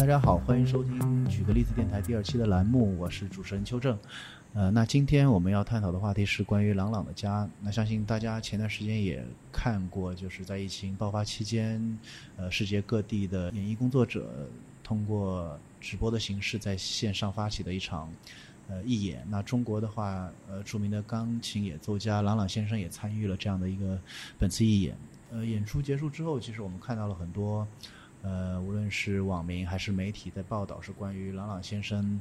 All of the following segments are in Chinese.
大家好，欢迎收听举个例子电台第二期的栏目，我是主持人邱正。呃，那今天我们要探讨的话题是关于朗朗的家。那相信大家前段时间也看过，就是在疫情爆发期间，呃，世界各地的演艺工作者通过直播的形式在线上发起的一场呃义演。那中国的话，呃，著名的钢琴演奏家郎朗先生也参与了这样的一个本次义演。呃，演出结束之后，其实我们看到了很多，呃，无论是网民还是媒体在报道，是关于郎朗先生。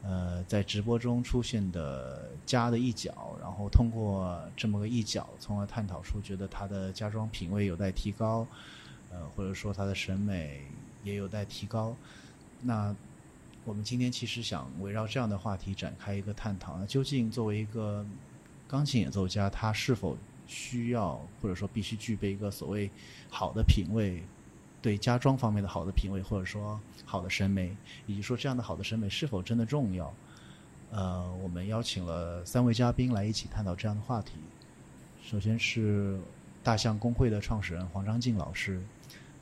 呃，在直播中出现的家的一角，然后通过这么个一角，从而探讨出觉得他的家装品味有待提高，呃，或者说他的审美也有待提高。那我们今天其实想围绕这样的话题展开一个探讨：那究竟作为一个钢琴演奏家，他是否需要或者说必须具备一个所谓好的品味？对家装方面的好的品味，或者说好的审美，以及说这样的好的审美是否真的重要？呃，我们邀请了三位嘉宾来一起探讨这样的话题。首先是大象工会的创始人黄章进老师，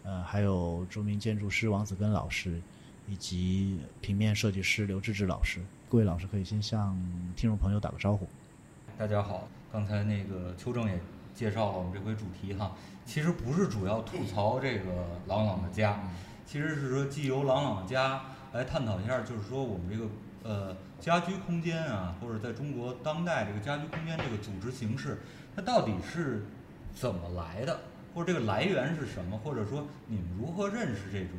呃，还有著名建筑师王子根老师，以及平面设计师刘志志老师。各位老师可以先向听众朋友打个招呼。大家好，刚才那个邱正也介绍了我们这回主题哈。其实不是主要吐槽这个朗朗的家，其实是说既由朗朗的家来探讨一下，就是说我们这个呃家居空间啊，或者在中国当代这个家居空间这个组织形式，它到底是怎么来的，或者这个来源是什么，或者说你们如何认识这种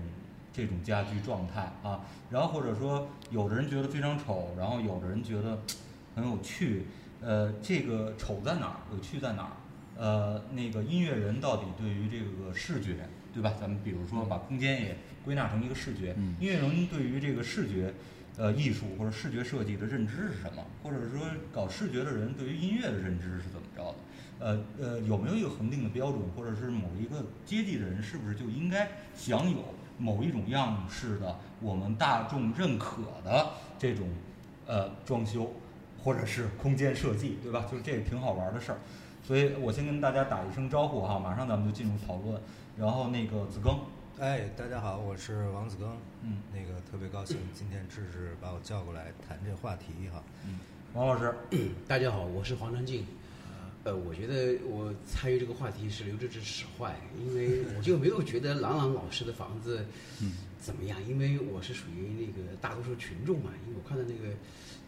这种家居状态啊？然后或者说有的人觉得非常丑，然后有的人觉得很有趣，呃，这个丑在哪儿，有趣在哪儿？呃，那个音乐人到底对于这个视觉，对吧？咱们比如说把空间也归纳成一个视觉，音乐人对于这个视觉，呃，艺术或者视觉设计的认知是什么？或者说搞视觉的人对于音乐的认知是怎么着的？呃呃，有没有一个恒定的标准？或者是某一个阶级的人是不是就应该享有某一种样式的我们大众认可的这种呃装修或者是空间设计，对吧？就是这挺好玩的事儿。所以我先跟大家打一声招呼哈，马上咱们就进入讨论。然后那个子庚，哎，大家好，我是王子庚，嗯，那个特别高兴今天志志把我叫过来谈这话题哈。嗯，王老师，大家好，我是黄长进。呃，我觉得我参与这个话题是刘志志使坏，因为我就没有觉得郎朗老师的房子怎么样，因为我是属于那个大多数群众嘛，因为我看到那个。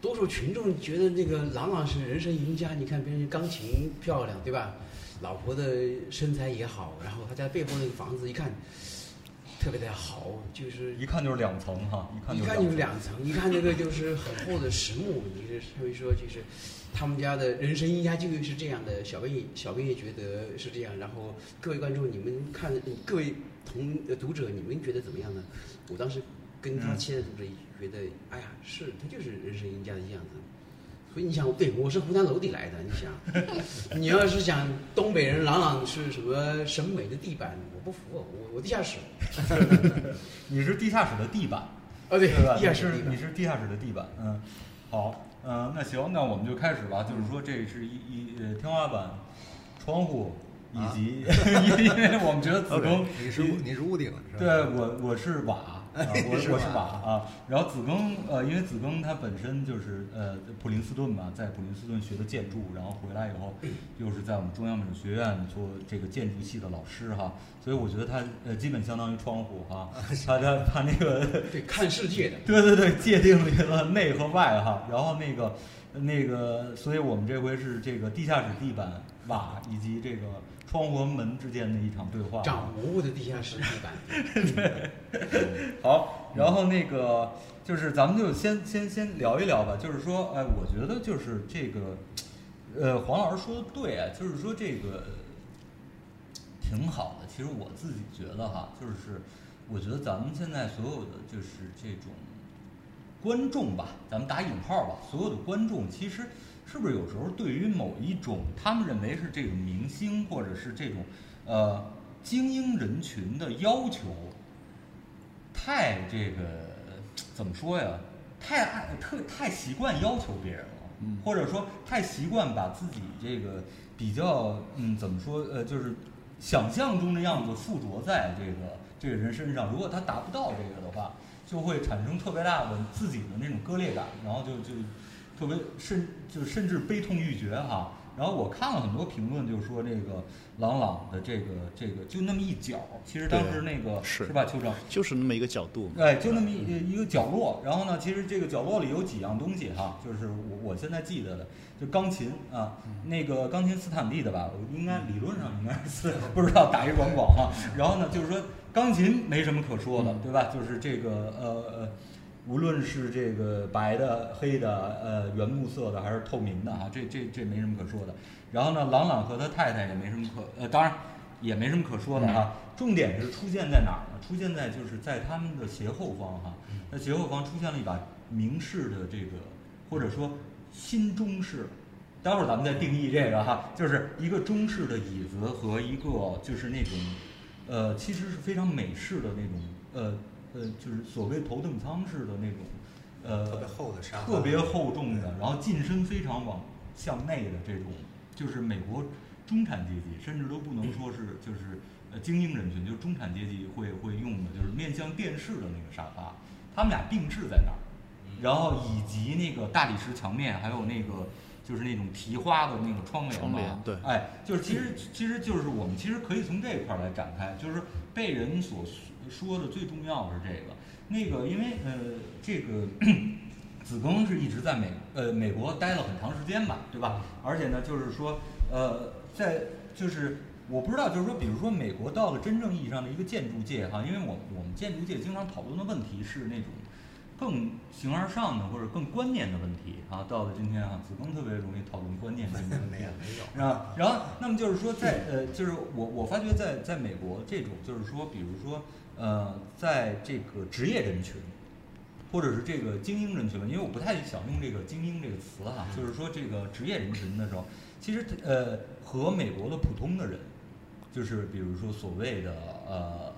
多数群众觉得那个郎朗是人生赢家，你看别人钢琴漂亮，对吧？老婆的身材也好，然后他家背后那个房子一看特别的好，就是一看就是两层哈，一看就是两层，一看那个就是很厚的实木，就是所以说就是他们家的人生赢家就是这样的。小编也小编也觉得是这样，然后各位观众你们看，各位同读者你们觉得怎么样呢？我当时跟他签的读者。觉得哎呀，是他就是人生赢家的样子，所以你想，对我是湖南娄底来的，你想，你要是想东北人朗朗是什么审美的地板，我不服，我我地下室，你是地下室的地板，哦对，地下室你是地下室的地板，嗯，好，嗯，那行，那我们就开始吧，就是说这是一一呃天花板、窗户以及，因为我们觉得子宫你是你是屋顶是吧？对我我是瓦。啊，我 我是瓦啊，然后子庚呃，因为子庚他本身就是呃普林斯顿嘛，在普林斯顿学的建筑，然后回来以后又是在我们中央美术学院做这个建筑系的老师哈，所以我觉得他呃基本相当于窗户哈，他他他那个对看世界的，对对对，界定了内和外哈，然后那个那个，所以我们这回是这个地下室地板瓦以及这个。窗户和门之间的一场对话，长蘑菇的地下室地板。好，然后那个就是咱们就先先先聊一聊吧。就是说，哎，我觉得就是这个，呃，黄老师说的对啊，就是说这个挺好的。其实我自己觉得哈，就是我觉得咱们现在所有的就是这种观众吧，咱们打引号吧，所有的观众其实。是不是有时候对于某一种他们认为是这种明星或者是这种呃精英人群的要求，太这个怎么说呀？太爱特太习惯要求别人了，或者说太习惯把自己这个比较嗯怎么说呃就是想象中的样子附着在这个这个人身上。如果他达不到这个的话，就会产生特别大的自己的那种割裂感，然后就就特别甚就甚至悲痛欲绝哈。然后我看了很多评论，就说这个朗朗的这个这个就那么一角，其实当时那个是吧，邱正？就是那么一个角度。哎，就那么一一个角落。然后呢，其实这个角落里有几样东西哈，就是我我现在记得的，就钢琴啊，那个钢琴斯坦利的吧，我应该理论上应该是 不知道打一广广哈。然后呢，就是说钢琴没什么可说的，对吧？就是这个呃呃。无论是这个白的、黑的、呃原木色的还是透明的哈，这这这没什么可说的。然后呢，朗朗和他太太也没什么可呃，当然也没什么可说的哈。重点是出现在哪儿呢？出现在就是在他们的斜后方哈，那斜后方出现了一把明式的这个或者说新中式，待会儿咱们再定义这个哈，就是一个中式的椅子和一个就是那种呃其实是非常美式的那种呃。呃，就是所谓头等舱式的那种，呃，特别厚的沙发，特别厚重的，然后进深非常往向内的这种，就是美国中产阶级，甚至都不能说是就是呃精英人群，就是中产阶级会会用的，就是面向电视的那个沙发，他们俩并置在那儿，然后以及那个大理石墙面，还有那个就是那种提花的那个窗帘嘛，对，哎，就是其实其实就是我们其实可以从这一块来展开，就是被人所。说的最重要是这个，那个，因为呃，这个子庚是一直在美呃美国待了很长时间吧，对吧？而且呢，就是说呃，在就是我不知道，就是说，比如说美国到了真正意义上的一个建筑界哈，因为我我们建筑界经常讨论的问题是那种更形而上的或者更观念的问题啊。到了今天啊，子庚特别容易讨论观念这个问题，是吧？然后，那么就是说，在呃，就是我我发觉在在美国这种就是说，比如说。呃，在这个职业人群，或者是这个精英人群，因为我不太想用这个“精英”这个词哈，就是说这个职业人群的时候，其实呃，和美国的普通的人，就是比如说所谓的呃，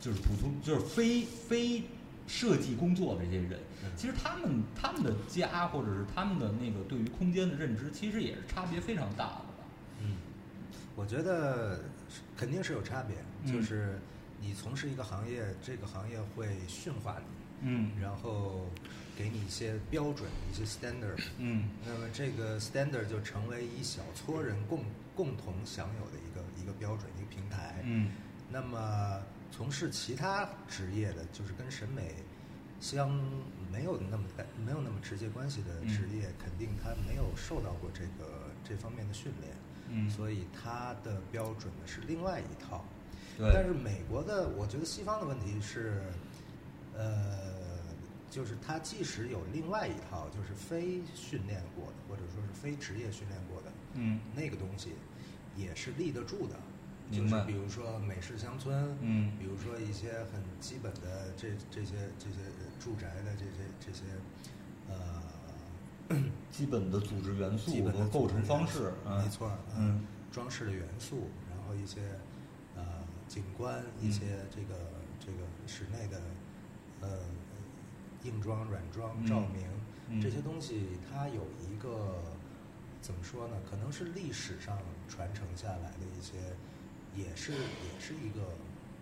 就是普通就是非非设计工作的这些人，其实他们他们的家或者是他们的那个对于空间的认知，其实也是差别非常大的吧。嗯，我觉得肯定是有差别，就是。你从事一个行业，这个行业会驯化你，嗯，然后给你一些标准，一些 standard，嗯，那么这个 standard 就成为一小撮人共共同享有的一个一个标准，一个平台，嗯，那么从事其他职业的，就是跟审美相没有那么没有那么直接关系的职业，肯定他没有受到过这个这方面的训练，嗯，所以他的标准呢是另外一套。对但是美国的，我觉得西方的问题是，呃，就是他即使有另外一套，就是非训练过的，或者说是非职业训练过的，嗯，那个东西也是立得住的。就是比如说美式乡村，嗯，比如说一些很基本的这这些这些住宅的这些这些，呃，基本的组织元素和构成方式，没错，嗯，装饰的元素，然后一些呃。景观一些这个这个室内的呃硬装软装照明这些东西，它有一个怎么说呢？可能是历史上传承下来的一些，也是也是一个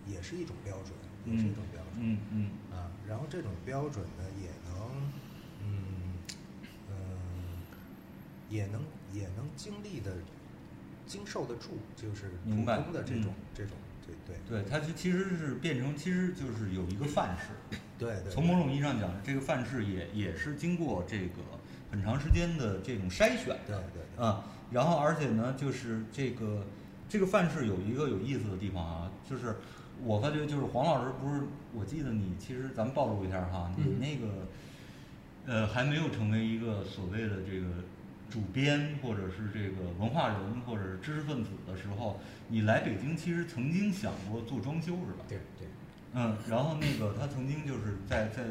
也是一种标准，也是一种标准。嗯嗯啊，然后这种标准呢，也能嗯嗯也能也能经历的经受得住，就是普通的这种这种。对对对，它就其实是变成，其实就是有一个范式。对对。从某种意义上讲，这个范式也也是经过这个很长时间的这种筛选的。对对。啊，然后而且呢，就是这个这个范式有一个有意思的地方啊，就是我发觉就是黄老师不是，我记得你其实咱们暴露一下哈，你那个呃还没有成为一个所谓的这个。主编或者是这个文化人或者是知识分子的时候，你来北京其实曾经想过做装修是吧？对对。嗯，然后那个他曾经就是在在，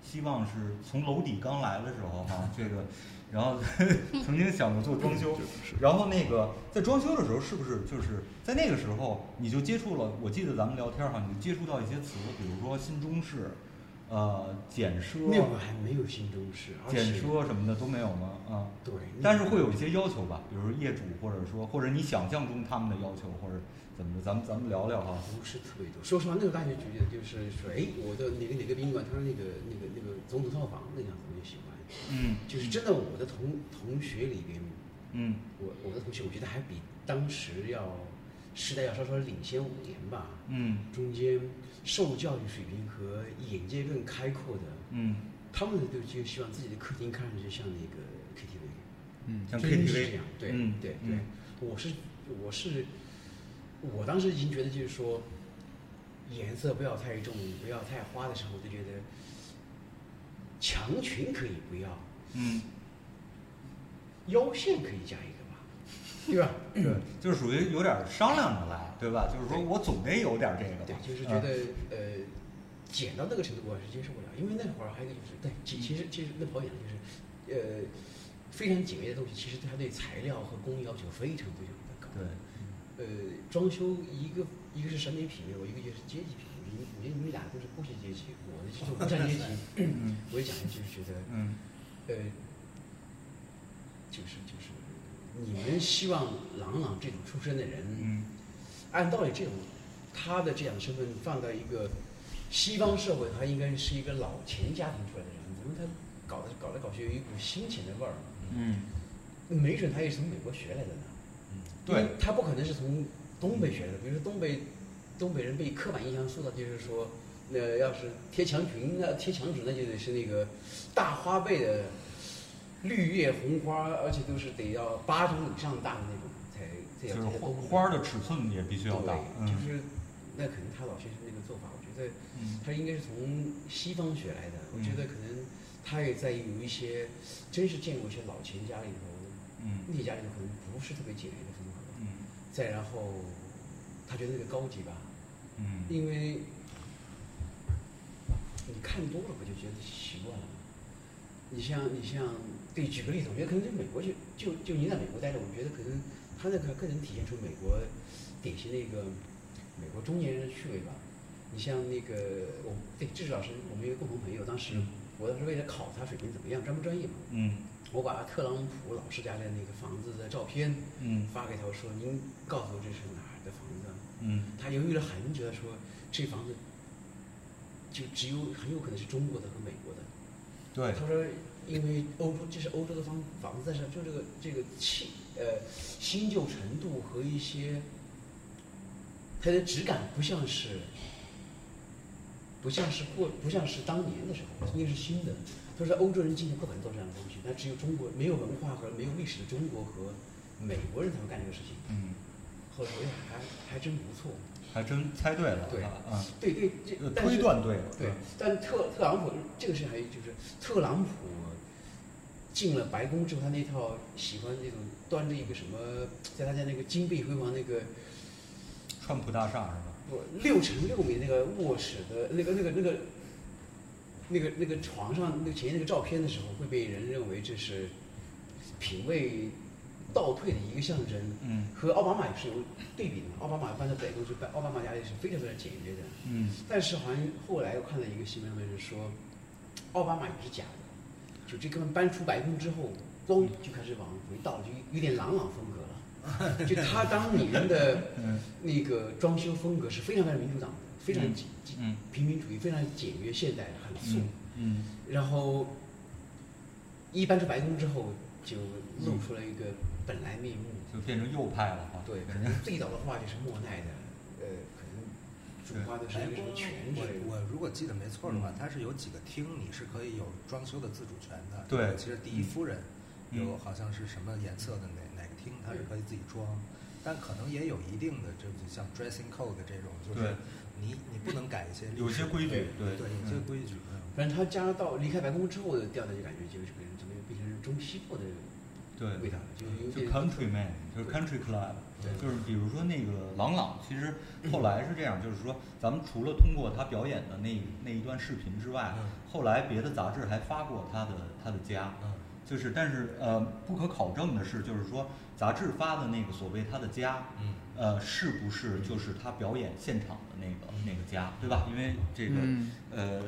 希望是从楼底刚来的时候哈，这个，然后 曾经想过做装修，然后那个在装修的时候是不是就是在那个时候你就接触了？我记得咱们聊天哈，你接触到一些词，比如说新中式。呃，简奢那会儿还没有新中式，简奢什么的都没有吗？啊，对。但是会有一些要求吧，比如说业主或者说或者你想象中他们的要求，或者怎么着？咱们咱们聊聊哈。不是特别多。说实话，那个大学觉得就是说，哎，我的哪个哪个宾馆，他说那个那个那个总统套房那样子，我就喜欢。嗯。就是真的，我的同同学里边，嗯。我我的同学，我觉得还比当时要时代要稍稍领先五年吧。嗯。中间受教育水平和眼界更开阔的，嗯，他们都就希望自己的客厅看上去像那个 KTV，嗯像 KTV 这样，对、嗯对嗯对，我是我是我当时已经觉得就是说，颜色不要太重，不要太花的时候，我就觉得墙裙可以不要，嗯，腰线可以加一个吧，对吧？对，就是属于有点商量着来，对吧？就是说我总得有点这个对吧，就是觉得、呃，减到那个程度我是接受不了，因为那会儿还有一个就是，对，其其实其实那跑讲就是，呃，非常简约的东西，其实它对材料和工艺要求非常非常的高。对，呃，装修一个一个是审美品味，我一个就是阶级品味。你你们俩都是剥削阶级，就是无产阶级。嗯我也讲的就是觉得，嗯呃，就是就是，你们希望朗朗这种出身的人，嗯按道理这种他的这样的身份放到一个西方社会，他应该是一个老钱家庭出来的人，怎么他搞的搞来搞去有一股新钱的味儿？嗯，没准他也是从美国学来的呢。因对，他不可能是从东北学来的。比如说东北，东北人被刻板印象塑造，就是说，呃，要是贴墙裙、那贴墙纸，那就得是那个大花背的绿叶红花，而且都是得要巴掌以上大的那种才才就是花的尺寸也必须要大，就是那可能他老先生那个做法，我觉得嗯他应该是从西方学来的。我觉嗯得可能他也在有一些，真是见过一些老钱家里头，嗯那家里头可能不是特别简约的风格。嗯再然后，他觉得那个高级吧，嗯因为你看多了不就觉得习惯了吗？你像你像，对，举个例子，我觉得可能在美国就就就您在美国待着，我觉得可能他那个更能体现出美国典型的一个美国中年人的趣味吧。你像那个我对志志老师，我们一个共同朋友，当时我当时为了考他水平怎么样，专不专业嘛，嗯我把特朗普老师家的那个房子的照片嗯发给他，我说您告诉我这是哪儿的房子？嗯他犹豫了很久，他说这房子就只有很有可能是中国的和美国的。对，他说因为欧洲这是欧洲的房房子，但是就这个这个气呃新旧程度和一些它的质感不像是不像是过不像是当年的时候，应该是新的。他说欧洲人今天不可能做这样的东西，但只有中国没有文化和没有历史的中国和美国人才会干这个事情。嗯，后来我想还还真不错。还真猜对了，对啊，对对，这嗯，但是推断对了，对，但特特朗普这个事还有就是特朗普进了白宫之后，他那套喜欢那种端着一个什么，在他家那个金碧辉煌那个川普大厦是吧？不六乘六米那个卧室的那个那个那个那个那个床上那个前面那个照片的时候，会被人认为这是品味倒退的一个象征。嗯和奥巴马也是有对比的嘛，奥巴马搬到白宫去搬，奥巴马家里是非常非常简约的。嗯但是好像后来我看到一个新闻，是说奥巴马也是假的，就这哥们搬出白宫之后，咣就开始往回倒，就有点朗朗风格了。就他当年的嗯那个装修风格是非常非常民主党的，非常嗯简嗯平民主义，非常简约现代，很素。嗯嗯然后一搬出白宫之后，就露出了一个本来面目。就变成右派了哈，对，可能最早的话就是莫奈的，呃，可能主画的是白一个什。我我如果记得没错的话嗯，它是有几个厅，你是可以有装修的自主权的。对其实第一夫人嗯有好像是什么颜色的哪哪个厅，它是可以自己装，但可能也有一定的，就就像 dressing code 这种，就是你你不能改一些有些规矩，对对有些嗯规矩。嗯反正他加到离开白宫之后的调调就感觉就是变中西部的对味道了，就就 countryman，就是 country club，对。就是比如说那个郎朗，其实后来是这样，就是说咱们除了通过他表演的那那一段视频之外嗯，后来别的杂志还发过他的他的家，嗯。就是但是呃不可考证的是，就是说杂志发的那个所谓他的家，嗯。呃是不是就是他表演现场的那个那个家，对吧？因为这个嗯。呃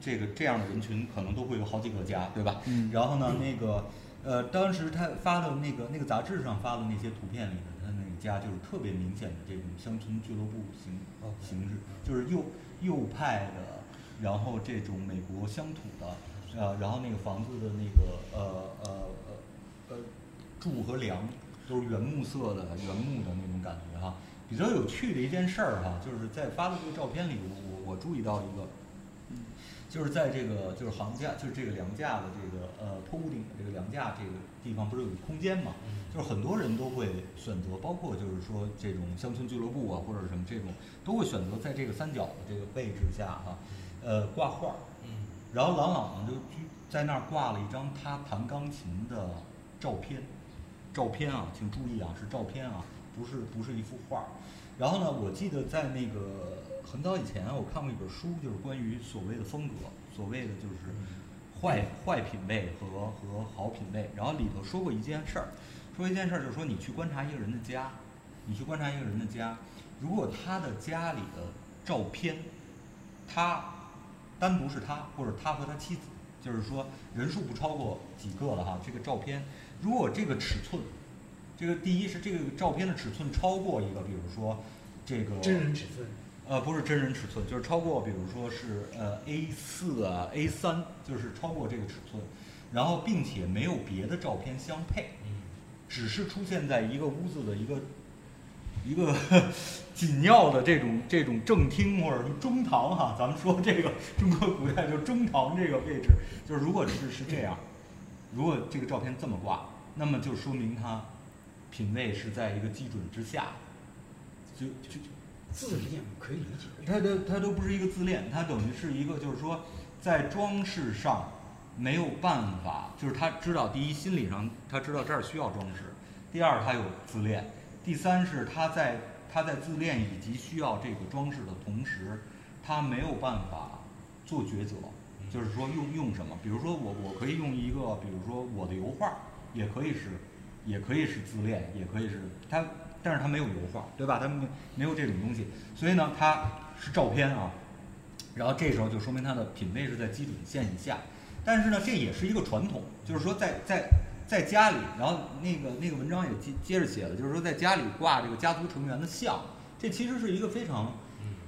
这个这样的人群可能都会有好几个家，对吧？嗯然后呢，那个呃，当时他发的那个那个杂志上发的那些图片里的他那个家就是特别明显的这种乡村俱乐部形形式，就是右右派的，然后这种美国乡土的，呃，然后那个房子的那个呃呃呃呃柱和梁都是原木色的、原木的那种感觉哈。比较有趣的一件事儿哈，就是在发的这个照片里，我我我注意到一个，就是在这个就是行架，就是这个梁架的这个呃坡屋顶的这个梁架这个地方，不是有个空间嘛？就是很多人都会选择，包括就是说这种乡村俱乐部啊，或者什么这种，都会选择在这个三角的这个位置下哈，呃挂画儿。嗯然后郎朗呢就居在那儿挂了一张他弹钢琴的照片，照片啊，请注意啊，是照片啊，不是不是一幅画儿。然后呢，我记得在那个很早以前啊我看过一本书，就是关于所谓的风格，所谓的就是坏坏品味和和好品味。然后里头说过一件事儿，说一件事儿就是说你去观察一个人的家，你去观察一个人的家，如果他的家里的照片，他单独是他，或者他和他妻子，就是说人数不超过几个了哈。这个照片，如果这个尺寸，这个第一是这个照片的尺寸超过一个，比如说这个真人尺寸，呃，不是真人尺寸，就是超过，比如说是呃 A 四啊 A 三，就是超过这个尺寸，然后并且没有别的照片相配，嗯只是出现在一个屋子的一个一个 紧要的这种这种正厅或者什么中堂哈，咱们说这个中国古代就中堂这个位置，就是如果是是这样，如果这个照片这么挂，那么就说明它品味是在一个基准之下，就就自恋可以理解。它都它都不是一个自恋，它等于是一个就是说，在装饰上没有办法，就是他知道第一心理上他知道这儿需要装饰，第二他有自恋，第三是他在他在自恋以及需要这个装饰的同时，他没有办法做抉择，就是说用用什么，比如说我我可以用一个，比如说我的油画，也可以是，也可以是自恋，也可以是他，但是它没有油画，对吧？它没没有这种东西，所以呢，它是照片啊，然后这时候就说明它的品位是在基准线以下，但是呢，这也是一个传统，就是说在在在家里，然后那个那个文章也接接着写了，就是说在家里挂这个家族成员的像，这其实是一个非常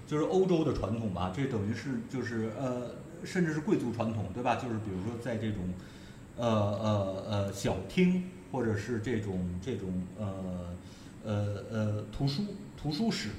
就是欧洲的传统吧，这等于是就是呃，甚至是贵族传统，对吧？就是比如说在这种呃呃呃小厅，或者是这种这种呃呃呃图书图书室，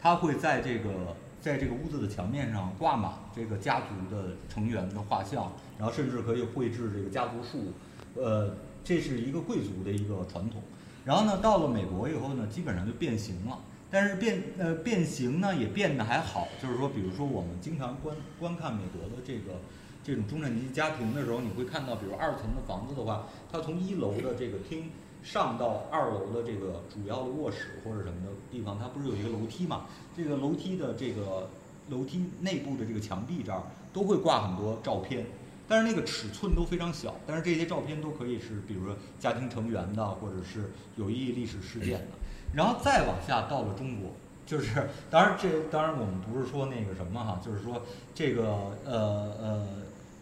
它会在这个在这个屋子的墙面上挂满这个家族的成员的画像，然后甚至可以绘制这个家族树，呃，这是一个贵族的一个传统。然后呢，到了美国以后呢，基本上就变形了。但是变呃变形呢也变得还好，就是说，比如说我们经常观观看美国的这个这种中产阶级家庭的时候，你会看到，比如二层的房子的话，它从一楼的这个厅上到二楼的这个主要的卧室或者什么的地方，它不是有一个楼梯嘛？这个楼梯的这个楼梯内部的这个墙壁这儿都会挂很多照片，但是那个尺寸都非常小，但是这些照片都可以是，比如说家庭成员的，或者是有意义历史事件的。然后再往下到了中国，就是当然这当然我们不是说那个什么哈，就是说这个呃呃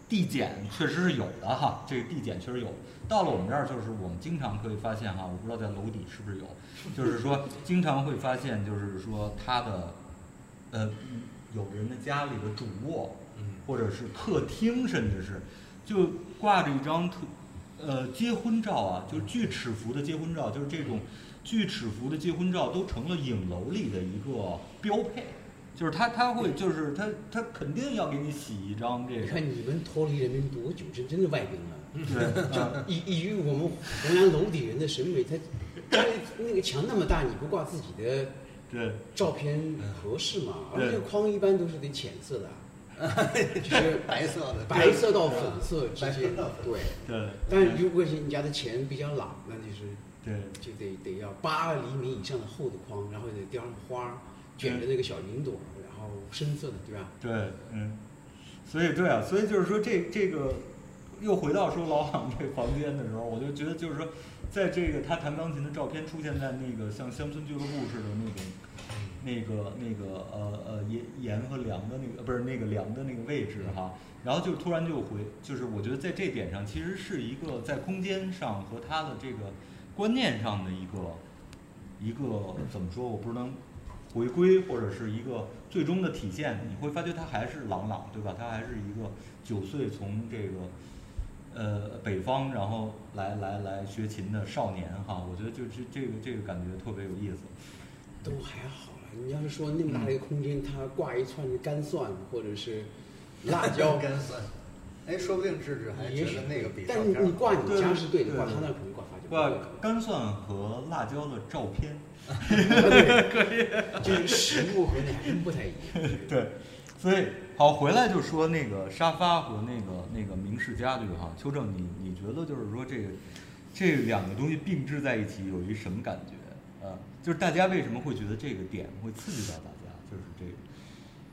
递减确实是有的哈，这个递减确实有。到了我们这儿，就是我们经常可以发现哈，我不知道在楼底是不是有，就是说经常会发现，就是说他的呃有的人的家里的主卧嗯或者是客厅，甚至是就挂着一张特呃结婚照啊，就是锯齿幅的结婚照，就是这种锯齿幅的结婚照都成了影楼里的一个标配。就是他他会就是他他肯定要给你洗一张这个你，看你们脱离人民多久，真真的外宾了。对，就啊以以于我们湖南楼底人的审美，他他那个墙那么大，你不挂自己的对照片合适吗？而对且框一般都是得浅色的，就是白色的白色到粉色之白间色到。粉对，对但是如果是你家的钱比较朗，那就是对就得得要八厘米以上的厚的框，然后得雕上花儿，卷着那个小云朵，然后深色的，对吧？对，嗯，所以对啊，所以就是说这这个又回到说老朗这个房间的时候，我就觉得就是说，在这个他弹钢琴的照片出现在那个像乡村俱乐部似的那种。那个那个呃呃盐盐和梁的那个呃不是那个梁的那个位置哈，然后就突然就回，就是我觉得在这点上其实是一个在空间上和他的这个观念上的一个一个怎么说，我不能回归或者是一个最终的体现，你会发觉他还是朗朗，对吧？他还是一个九岁从这个呃北方然后来来来学琴的少年哈，我觉得就这这个这个感觉特别有意思。都还好了，你要是说那么大的一个空间，它挂一串干蒜或者是辣椒 干蒜，哎，说不定智智还觉得那个比照但是你挂你家是对的，挂他那肯定挂发就挂干蒜和辣椒的照片，就是实物和那还真不太一样。对，所以好回来就说那个沙发和那个那个明式家具哈，邱正你你觉得就是说这个这两个东西并置在一起有一什么感觉？啊，就是大家为什么会觉得这个点会刺激到大家？就是这个，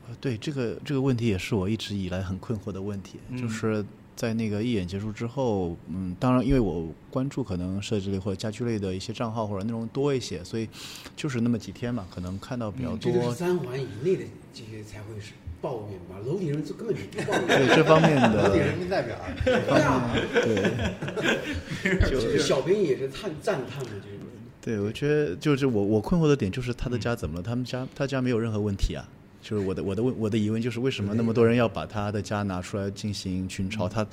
呃，对这个这个问题也是我一直以来很困惑的问题，嗯就是在那个义演结束之后，嗯，当然因为我关注可能设计类或者家居类的一些账号或者内容多一些，所以就是那么几天嘛，可能看到比较嗯这都多是三环以内的这些才会是抱怨吧，楼底人就根本就不抱怨。对这方面的楼底的人民代表，对啊，对。就是小兵也是叹赞叹的这种。对，我觉得就是我我困惑的点就是他的家怎么了？他们家他家没有任何问题啊。就是我的我的问我的疑问就是为什么那么多人要把他的家拿出来进行群嘲？他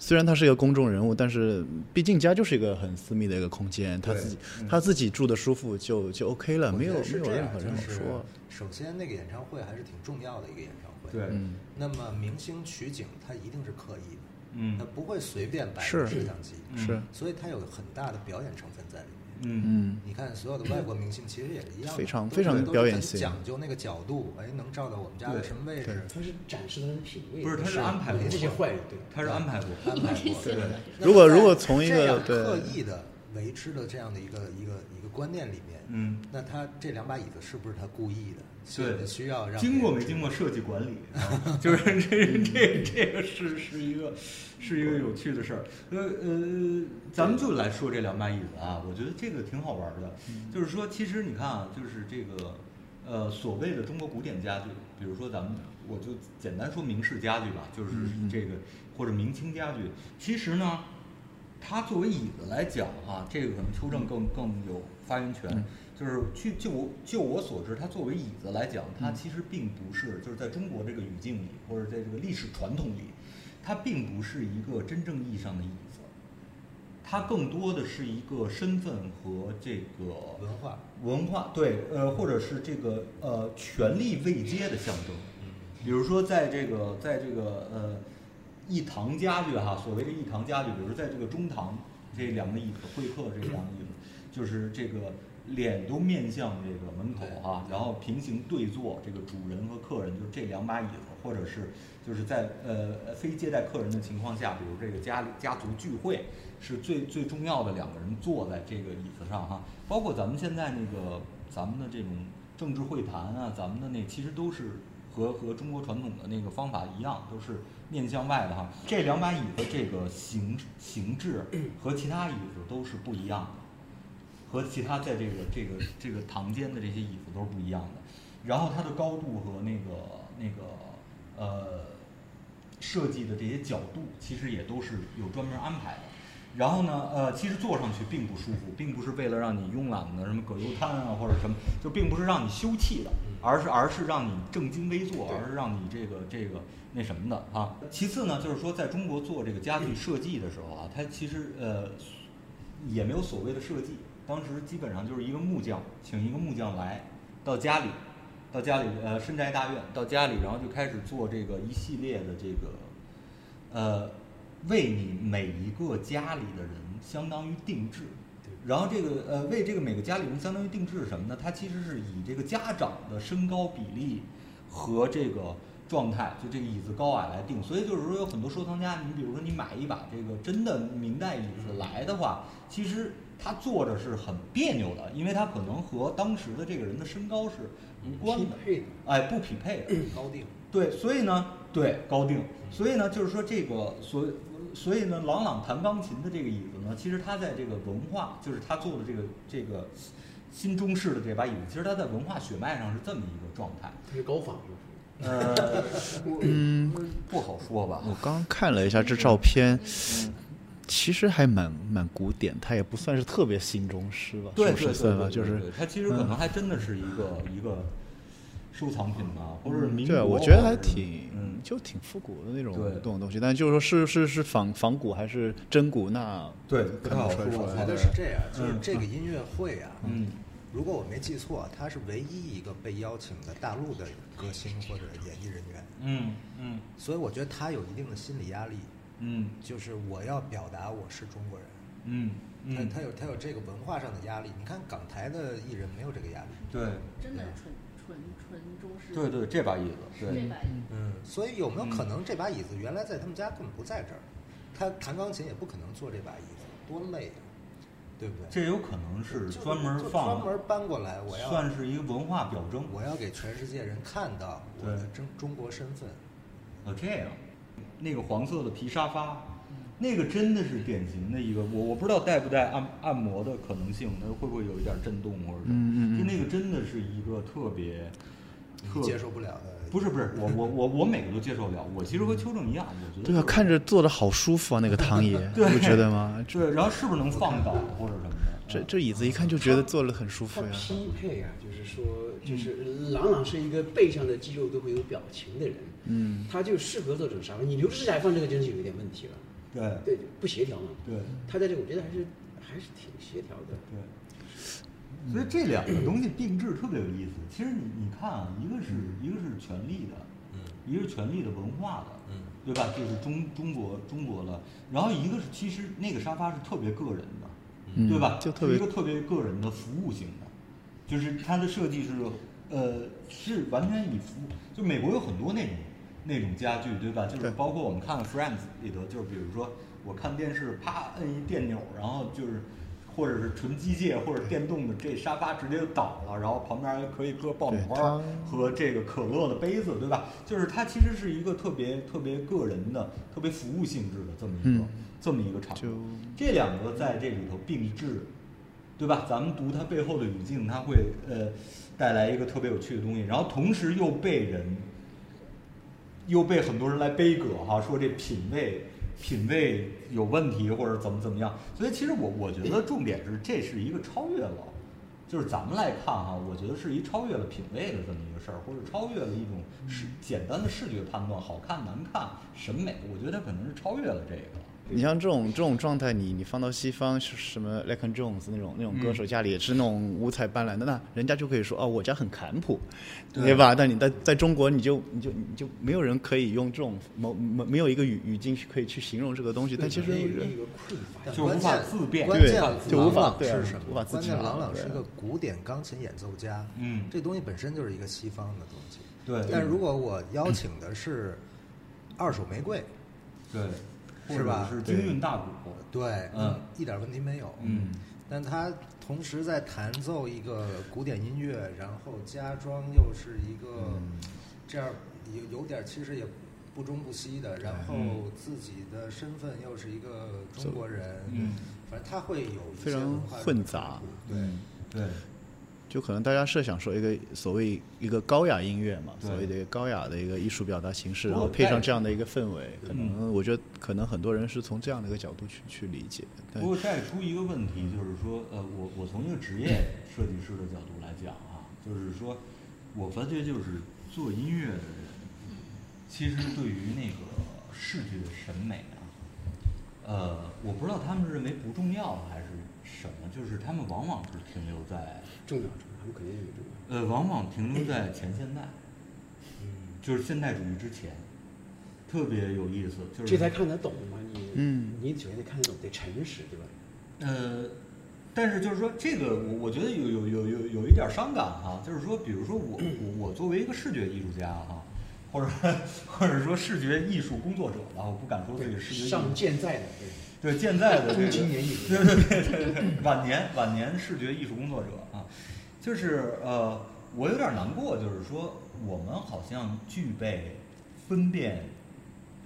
虽然他是一个公众人物，但是毕竟家就是一个很私密的一个空间，他自己他自己住的舒服就就 OK 了，没有没有任何就是人说。首先那个演唱会还是挺重要的一个演唱会。对，嗯，那么明星取景，他一定是刻意的，嗯他不会随便摆个摄像机，嗯是，所以他有很大的表演成分在里面。嗯嗯，你看，所有的外国明星其实也是一样的，都是非常非常讲究那个角度，哎，能照到我们家的什么位置？他是展示他的品味，不是他是安排过这些坏人，对。他是安排过，安排过。对那如果如果从一个这样刻意的维持的这样的一个一个一个观念里面，嗯，那他这两把椅子是不是他故意的？对需要让经过没经过设计管理，啊 就是这这 这个是是一个是一个有趣的事儿。呃呃，咱们就来说这两把椅子啊，我觉得这个挺好玩儿的。就是说，其实你看啊，就是这个呃所谓的中国古典家具，比如说咱们我就简单说明式家具吧，就是这个或者明清家具，其实呢。它作为椅子来讲啊、这个可能邱正更更有发言权。嗯就是去就我就我所知，它作为椅子来讲，它其实并不是就是在中国这个语境里，或者在这个历史传统里，它并不是一个真正意义上的椅子，它更多的是一个身份和这个文化，文化对呃，或者是这个呃权力位阶的象征。比如说，在这个在这个呃一堂家具哈，所谓的一堂家具，比如说在这个中堂这两个椅子，会客这两个椅子，就是这个脸都面向这个门口哈，然后平行对坐，这个主人和客人就是这两把椅子，或者是就是在呃非接待客人的情况下，比如这个家里家族聚会，是最最重要的两个人坐在这个椅子上哈，包括咱们现在那个咱们的这种政治会谈啊，咱们的那其实都是和和中国传统的那个方法一样，都是面向外的哈。这两把椅子这个形形制和其他椅子都是不一样的，和其他在这个这个这个堂间的这些椅子都是不一样的。然后它的高度和那个那个呃设计的这些角度，其实也都是有专门安排的。然后呢，呃，其实坐上去并不舒服，并不是为了让你慵懒的什么葛优瘫啊或者什么，就并不是让你休憩的，而是而是让你正襟危坐，而是让你这个这个那什么的啊。其次呢，就是说在中国做这个家具设计的时候啊，它其实呃也没有所谓的设计，当时基本上就是一个木匠，请一个木匠来到家里，到家里呃深宅大院，到家里然后就开始做这个一系列的这个呃为你每一个家里的人相当于定制。然后这个呃，为这个每个家里人相当于定制是什么呢？它其实是以这个家长的身高比例和这个状态，就这个椅子高矮来定。所以就是说，有很多收藏家，你比如说你买一把这个真的明代椅子来的话，其实他坐着是很别扭的，因为他可能和当时的这个人的身高是无关的，匹配的。哎，不匹配的。高定，对，所以呢，对高定，所以呢，就是说这个所，所以呢，郎朗弹钢琴的这个椅子呢，其实他在这个文化，就是他坐的这个这个新中式的这把椅子，其实他在文化血脉上是这么一个状态。它是高仿，呃，嗯，不好说吧？我刚看了一下这照片，其实还蛮蛮古典，它也不算是特别新中式吧，对对对说是算吧，对，就是它其实可能还真的是一个一个收藏品吧，或者是民国我觉得还挺，嗯，就挺复古的那种那种东西。但就是说是是是仿仿古还是真古，那对不太好看不出说来我觉得是这样，就是嗯这个音乐会啊，嗯。如果我没记错，他是唯一一个被邀请的大陆的歌星或者演艺人员，嗯嗯。所以我觉得他有一定的心理压力，嗯就是我要表达我是中国人，嗯嗯，他他有他有这个文化上的压力。你看港台的艺人没有这个压力，对真的纯纯纯中式。对对，这把椅子，对这把椅子嗯，所以有没有可能这把椅子原来在他们家根本不在这儿？他弹钢琴也不可能坐这把椅子，多累啊，对不对？这有可能是就专门就放，专门搬过来，我要算是一个文化表征。我要给全世界人看到我的中中国身份。哦，这样，那个黄色的皮沙发，那个真的是典型的一个，我我不知道带不带按按摩的可能性，它会不会有一点震动或者什么？嗯嗯嗯就那个真的是一个特别，特接受不了的。不是不是，我我我我每个都接受不了。我其实和邱正一样，我觉得对啊，看着坐着好舒服啊，那个躺椅，对你不觉得吗？这对，然后是不是能放倒或者什么的？嗯 这这椅子一看就觉得坐着很舒服呀。匹配啊，就是说，就是朗朗是一个背上的肌肉都会有表情的人，嗯，他就适合做这种沙发。你留指甲放这个真是有一点问题了，对对，不协调嘛。对他在这个我觉得还是还是挺协调的。对。所以这两个东西定制特别有意思。其实你你看啊，一个是一个是权力的，嗯一个是权力的文化的，嗯对吧？就是中中国中国的，然后一个是其实那个沙发是特别个人的，嗯对吧？就特别一个特别个人的服务型的，就是它的设计是呃是完全以服务，就美国有很多那种那种家具，对吧？就是包括我们看《Friends》里头，就是比如说我看电视，啪摁一电钮，然后就是。或者是纯机械或者电动的，这沙发直接就倒了，然后旁边还可以搁爆米花和这个可乐的杯子，对吧？就是它其实是一个特别特别个人的、特别服务性质的这么一个、嗯这么一个场。这两个在这里头并置，对吧？咱们读它背后的语境，它会呃带来一个特别有趣的东西，然后同时又被人又被很多人来背葛哈，说这品味品味有问题或者怎么怎么样。所以其实我我觉得重点是这是一个超越了。就是咱们来看哈，我觉得是一超越了品味的这么一个事儿，或者超越了一种视简单的视觉判断，好看难看审美，我觉得它可能是超越了这个。你像这种这种状态，你你放到西方是什么 l e c o n Jones 那种那种歌手家里也是那种五彩斑斓的，那人家就可以说哦，我家很坎普，对对吧？但你在在中国，你就你就你就没有人可以用这种某没没有一个语语境去可以去形容这个东西。但其实就无法自辩关对就无法是什么？无法自关键洽对朗朗是个古典钢琴演奏家，嗯这东西本身就是一个西方的东西。对但如果我邀请的是二手玫瑰，对，是吧？是京韵大鼓，对，嗯，一点问题没有。嗯，但他同时在弹奏一个古典音乐，然后家装又是一个嗯。这样有有点其实也不中不西的，然后嗯自己的身份又是一个中国人，嗯，反正他会有一些混杂对。嗯。对，就可能大家设想说一个所谓一个高雅音乐嘛，所谓的一个高雅的一个艺术表达形式，然后配上这样的一个氛围，可嗯能我觉得可能很多人是从这样的一个角度去去理解。不过带出一个问题，就是说，呃，我我从一个职业设计师的角度来讲啊，就是说，我发觉就是做音乐的人，其实对于那个视觉的审美啊，呃，我不知道他们是认为不重要还是什么，就是他们往往是停留在，重要重要，他们肯定有重要。呃，往往停留在前现代，嗯，就是现代主义之前，特别有意思，就是这才看得懂嘛？你嗯你首先得看得懂，得诚实，对吧？呃，但是就是说，这个我我觉得有有有有有一点伤感哈、就是说，比如说我 我我作为一个视觉艺术家哈、或者 或者说视觉艺术工作者吧，我不敢说自己视觉上健在的，对，对现在的这中个青年艺术。对对对对对，晚年晚年视觉艺术工作者啊，就是呃，我有点难过，就是说我们好像具备分辨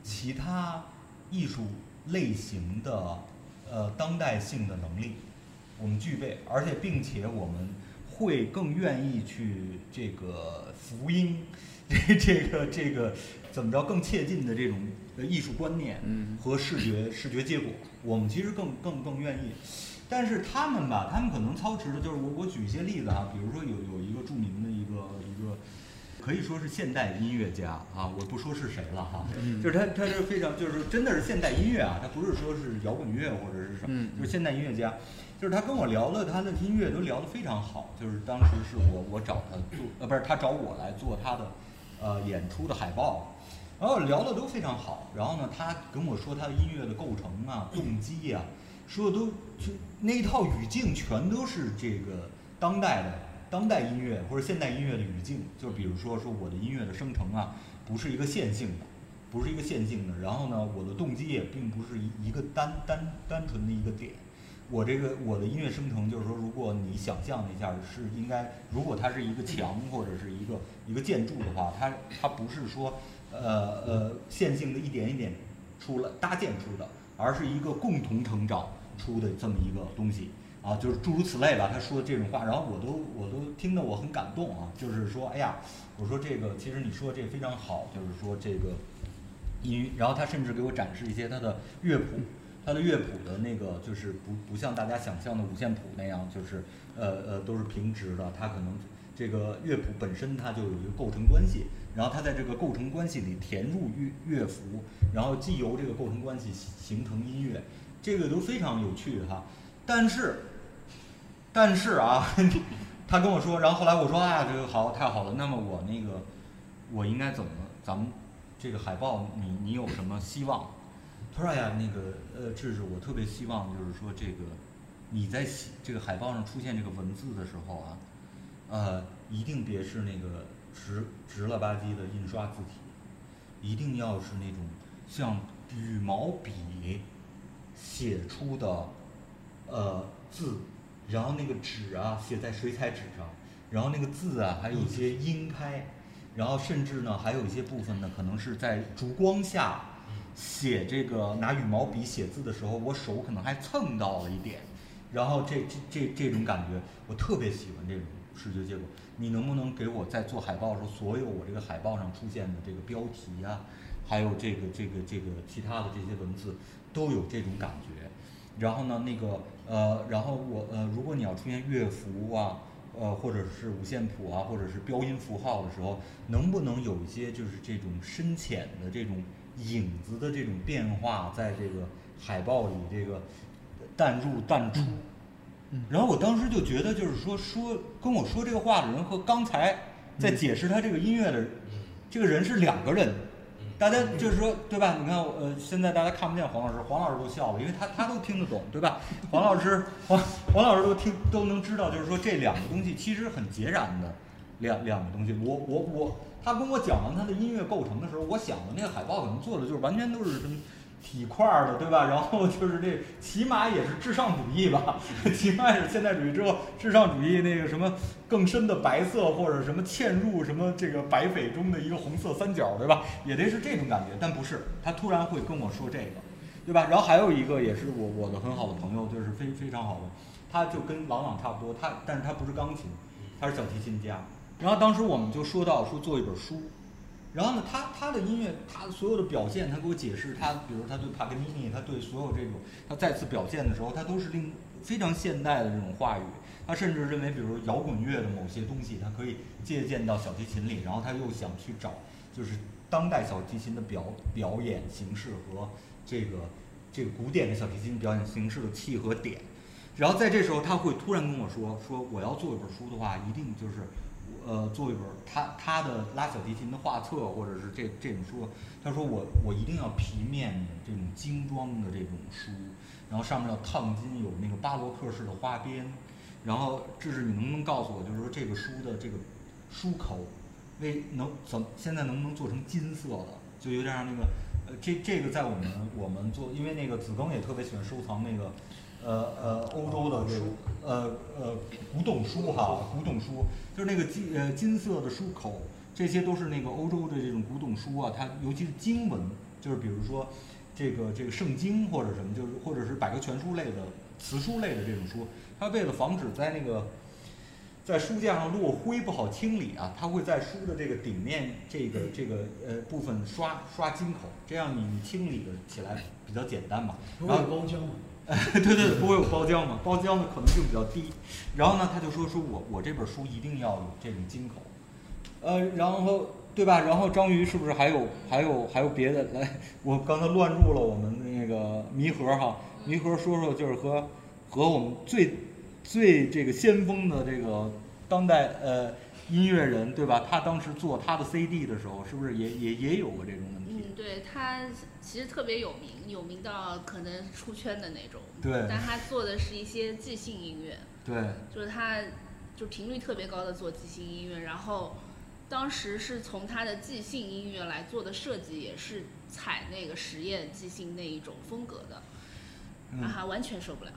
其他艺术类型的呃当代性的能力，我们具备，而且并且我们会更愿意去这个福音这 这个这个怎么着更切近的这种呃艺术观念嗯和视觉视觉结果，我们其实更更更愿意。但是他们吧，他们可能操持的就是我我举一些例子啊，比如说有有一个著名的一个一个，可以说是现代音乐家啊，我不说是谁了哈，就是他他是非常就是真的是现代音乐啊，他不是说是摇滚乐或者是什么，嗯就是现代音乐家。就是他跟我聊了他的音乐都聊得非常好，就是当时是我我找他做呃不是他找我来做他的呃演出的海报，然后聊的都非常好。然后呢，他跟我说他的音乐的构成啊、动机呀、说的都就那一套语境全都是这个当代的当代音乐或者现代音乐的语境。就比如说说我的音乐的生成啊，不是一个线性的，不是一个线性的。然后呢，我的动机也并不是一一个单单单纯的一个点。我这个我的音乐生成，就是说，如果你想象一下，是应该，如果它是一个墙或者是一个一个建筑的话，它它不是说，呃呃线性的一点一点出来搭建出的，而是一个共同成长出的这么一个东西啊，就是诸如此类吧。他说的这种话，然后我都我都听得我很感动啊，就是说，哎呀，我说这个其实你说的这非常好，就是说这个音，然后他甚至给我展示一些他的乐谱。他的乐谱的那个就是不不像大家想象的五线谱那样，就是呃呃都是平直的，他可能这个乐谱本身它就有一个构成关系，然后它在这个构成关系里填入乐乐符，然后既由这个构成关系形成音乐，这个都非常有趣哈。但是但是 啊，他跟我说，然后后来我说啊，这个好太好了，那么我那个我应该怎么咱们这个海报你你有什么希望？他说：“哎呀，那个呃，志志，我特别希望就是说这个你在写这个海报上出现这个文字的时候啊，呃，一定别是那个直直了吧唧的印刷字体，一定要是那种像羽毛笔写出的呃字，然后那个纸啊写在水彩纸上，然后那个字啊还有一些阴开，然后甚至呢还有一些部分呢可能是在烛光下。”写这个拿羽毛笔写字的时候，我手可能还蹭到了一点，然后这这这这种感觉，我特别喜欢这种视觉结果。你能不能给我在做海报的时候，所有我这个海报上出现的这个标题呀、还有这个这个这个其他的这些文字，都有这种感觉。然后呢，那个呃，然后我呃，如果你要出现乐符啊，呃，或者是五线谱啊，或者是标音符号的时候，能不能有一些就是这种深浅的这种。影子的这种变化，在这个海报里，这个淡入淡出。然后我当时就觉得，就是说说跟我说这个话的人和刚才在解释他这个音乐的这个人是两个人。大家就是说，对吧？你看，呃，现在大家看不见黄老师，黄老师都笑了，因为他他都听得懂，对吧？黄老师，黄黄老师都听都能知道，就是说这两个东西其实很截然的两两个东西。我我我。他跟我讲完他的音乐构成的时候，我想的那个海报可能做的就是完全都是什么体块儿的，对吧？然后就是这起码也是至上主义吧，起码也是现代主义之后至上主义那个什么更深的白色或者什么嵌入什么这个白翡中的一个红色三角，对吧？也得是这种感觉，但不是，他突然会跟我说这个，对吧？然后还有一个也是我我的很好的朋友，就是非非常好的，他就跟郎朗差不多，他但是他不是钢琴，他是小提琴家。然后当时我们就说到说做一本书，然后呢，他他的音乐，他所有的表现，他给我解释，他比如他对帕格尼尼，他对所有这种，他再次表现的时候，他都是令非常现代的这种话语。他甚至认为，比如摇滚乐的某些东西，他可以借鉴到小提琴里，然后他又想去找就是当代小提琴的表表演形式和这个这个古典的小提琴表演形式的契合点。然后在这时候，他会突然跟我说：“说我要做一本书的话，一定就是。”呃，做一本他他的拉小提琴的画册，或者是这这种书，他说我我一定要皮面的这种精装的这种书，然后上面要烫金，有那个巴洛克式的花边，然后这是你能不能告诉我，就是说这个书的这个书口，为能怎现在能不能做成金色的，就有点像那个呃这这个在我们我们做，因为那个子庚也特别喜欢收藏那个。呃呃，欧洲的这个呃呃古董书哈，古董书就是那个金呃金色的书口，这些都是那个欧洲的这种古董书啊，它尤其是经文，就是比如说这个这个圣经或者什么，就是或者是百科全书类的词书类的这种书，它为了防止在那个在书架上落灰不好清理啊，它会在书的这个顶面这个这个呃部分刷刷金口，这样你清理的起来比较简单嘛。然后？对对对，不会有包浆嘛，包浆的可能性比较低。然后呢，他就说说我我这本书一定要有这种金口，呃，然后对吧？然后章鱼是不是还有还有还有别的？来，我刚才乱入了我们那个迷盒哈，迷盒说说就是和和我们最最这个先锋的这个当代呃音乐人对吧？他当时做他的 CD 的时候，是不是也也也有过这种问题？嗯，对他其实特别有名，有名到可能出圈的那种。对但他做的是一些即兴音乐，对，就是他就频率特别高的做即兴音乐，然后当时是从他的即兴音乐来做的设计，也是采那个实验即兴那一种风格的，然后他完全受不了。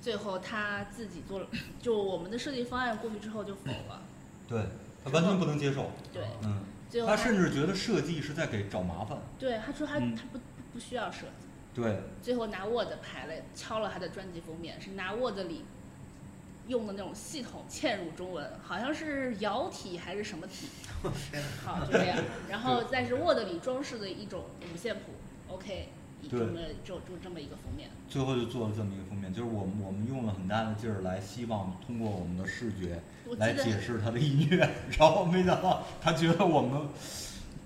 最后他自己做了，就我们的设计方案过去之后就否了。对他完全不能接受。对，嗯。最后他甚至觉得设计是在给找麻烦。对他说他、嗯。他不不需要设计。对，最后拿 Word 排了，敲了他的专辑封面，是拿 Word 里用的那种系统嵌入中文，好像是摇体还是什么体，好就这样，然后再是 Word 里装饰的一种五线谱，OK，对么就就这么一个封面。最后就做了这么一个封面，就是我们我们用了很大的劲儿来，希望通过我们的视觉来解释他的音乐，然后没想到他觉得我们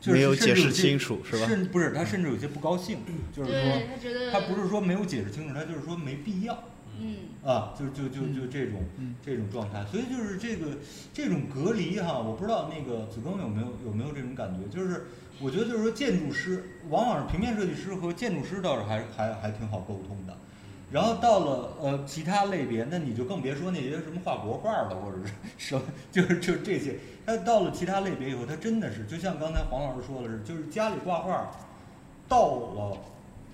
就是没有解释甚至些清楚是吧甚不是，他甚至有些不高兴，就是说他觉得他不是说没有解释清楚，他就是说没必要。嗯，啊，就就就就这种、嗯这种状态，所以就是这个这种隔离哈，我不知道那个子庚有没有有没有这种感觉，就是我觉得就是说建筑师往往是平面设计师和建筑师倒是还还还挺好沟通的，然后到了呃其他类别，那你就更别说那些什么画国画了或者是 什么，就是就这些，他到了其他类别以后，他真的是就像刚才黄老师说的是，就是家里挂画到了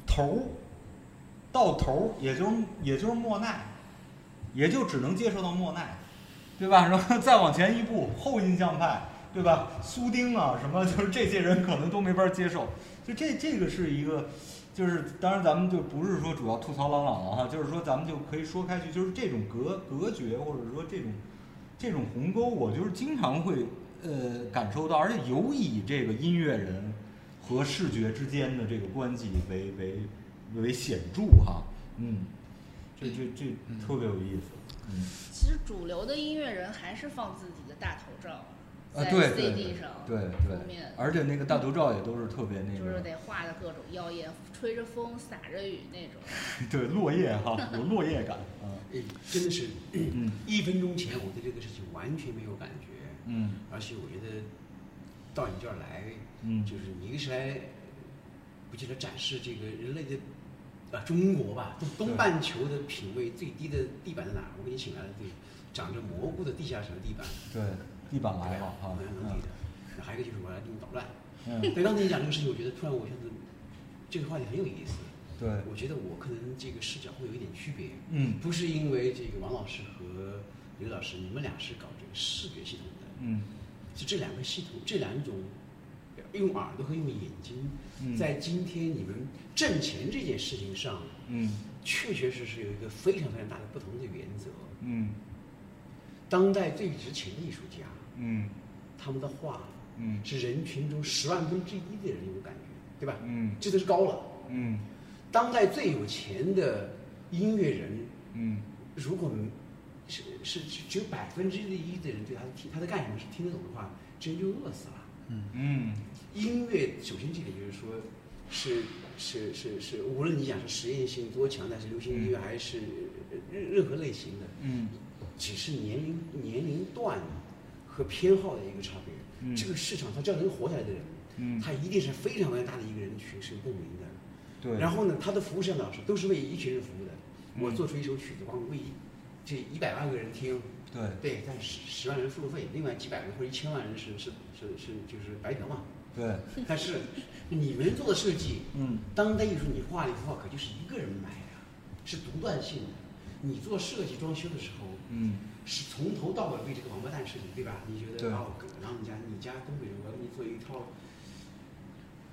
头。到头也就也就是莫奈，也就只能接受到莫奈，对吧？然后再往前一步，后印象派，对吧？苏丁啊，什么 就是这些人可能都没法接受。就这这个是一个，就是当然咱们就不是说主要吐槽朗朗了哈，就是说咱们就可以说开去，就是这种隔隔绝或者说这种这种鸿沟，我就是经常会呃感受到，而且尤以这个音乐人和视觉之间的这个关系为为为显著哈，嗯，这这这特别有意思，嗯，其实主流的音乐人还是放自己的大头照啊在对对 CD 上，对对，而且那个大头照也都是特别那个，就是得画的各种妖艳，吹着风，洒着雨那种。对落叶哈，有落叶感，嗯。哎，真的是嗯。一分钟前我对这个事情完全没有感觉，嗯。而且我觉得到你这儿来，嗯。就是你一个是来，不记得展示这个人类的啊中国吧，东东半球的品味最低的地板在哪儿？我给你请来了这个长着蘑菇的地下城地板，对，地板来了哈，蛮能还有一个就是我来给你捣乱。嗯。对，刚才你讲这个事情，我觉得突然我觉得这个话题很有意思。对，我觉得我可能这个视角会有一点区别，嗯。不是因为这个王老师和刘老师，你们俩是搞这个视觉系统的，嗯。是这两个系统，这两种用耳朵和用眼睛，嗯。在今天你们挣钱这件事情上，嗯。确确实实有一个非常非常大的不同的原则。嗯。当代最值钱的艺术家，嗯。他们的话嗯。是人群中十万分之一的人有感觉，对吧？嗯。这都是高了。嗯。当代最有钱的音乐人，嗯。如果是是是只有百分之一的人对他听他在干什么？是听得懂的话，这人就饿死了。嗯。嗯音乐首先这点就是说，是是是是，无论你讲是实验性多强，但是流行音乐还是任任何类型的，嗯。只是年龄年龄段和偏好的一个差别。嗯这个市场它只要能活下来的人，嗯他一定是非常非常大的一个人群是有共鸣的。对，然后呢，他的服务是老师都是为一群人服务的。嗯我做出一首曲子，光为一这一百万个人听，对对，但十十万人付了费，另外几百人或者一千万人是是是是就是白嫖嘛。对，但是你们做的设计，嗯当代艺术你画了一幅画，可就是一个人买的，是独断性的。你做设计装修的时候，嗯是从头到尾为这个王八蛋设计，对吧？你觉对得哦，然后你家你家东北人，我要给你做一套，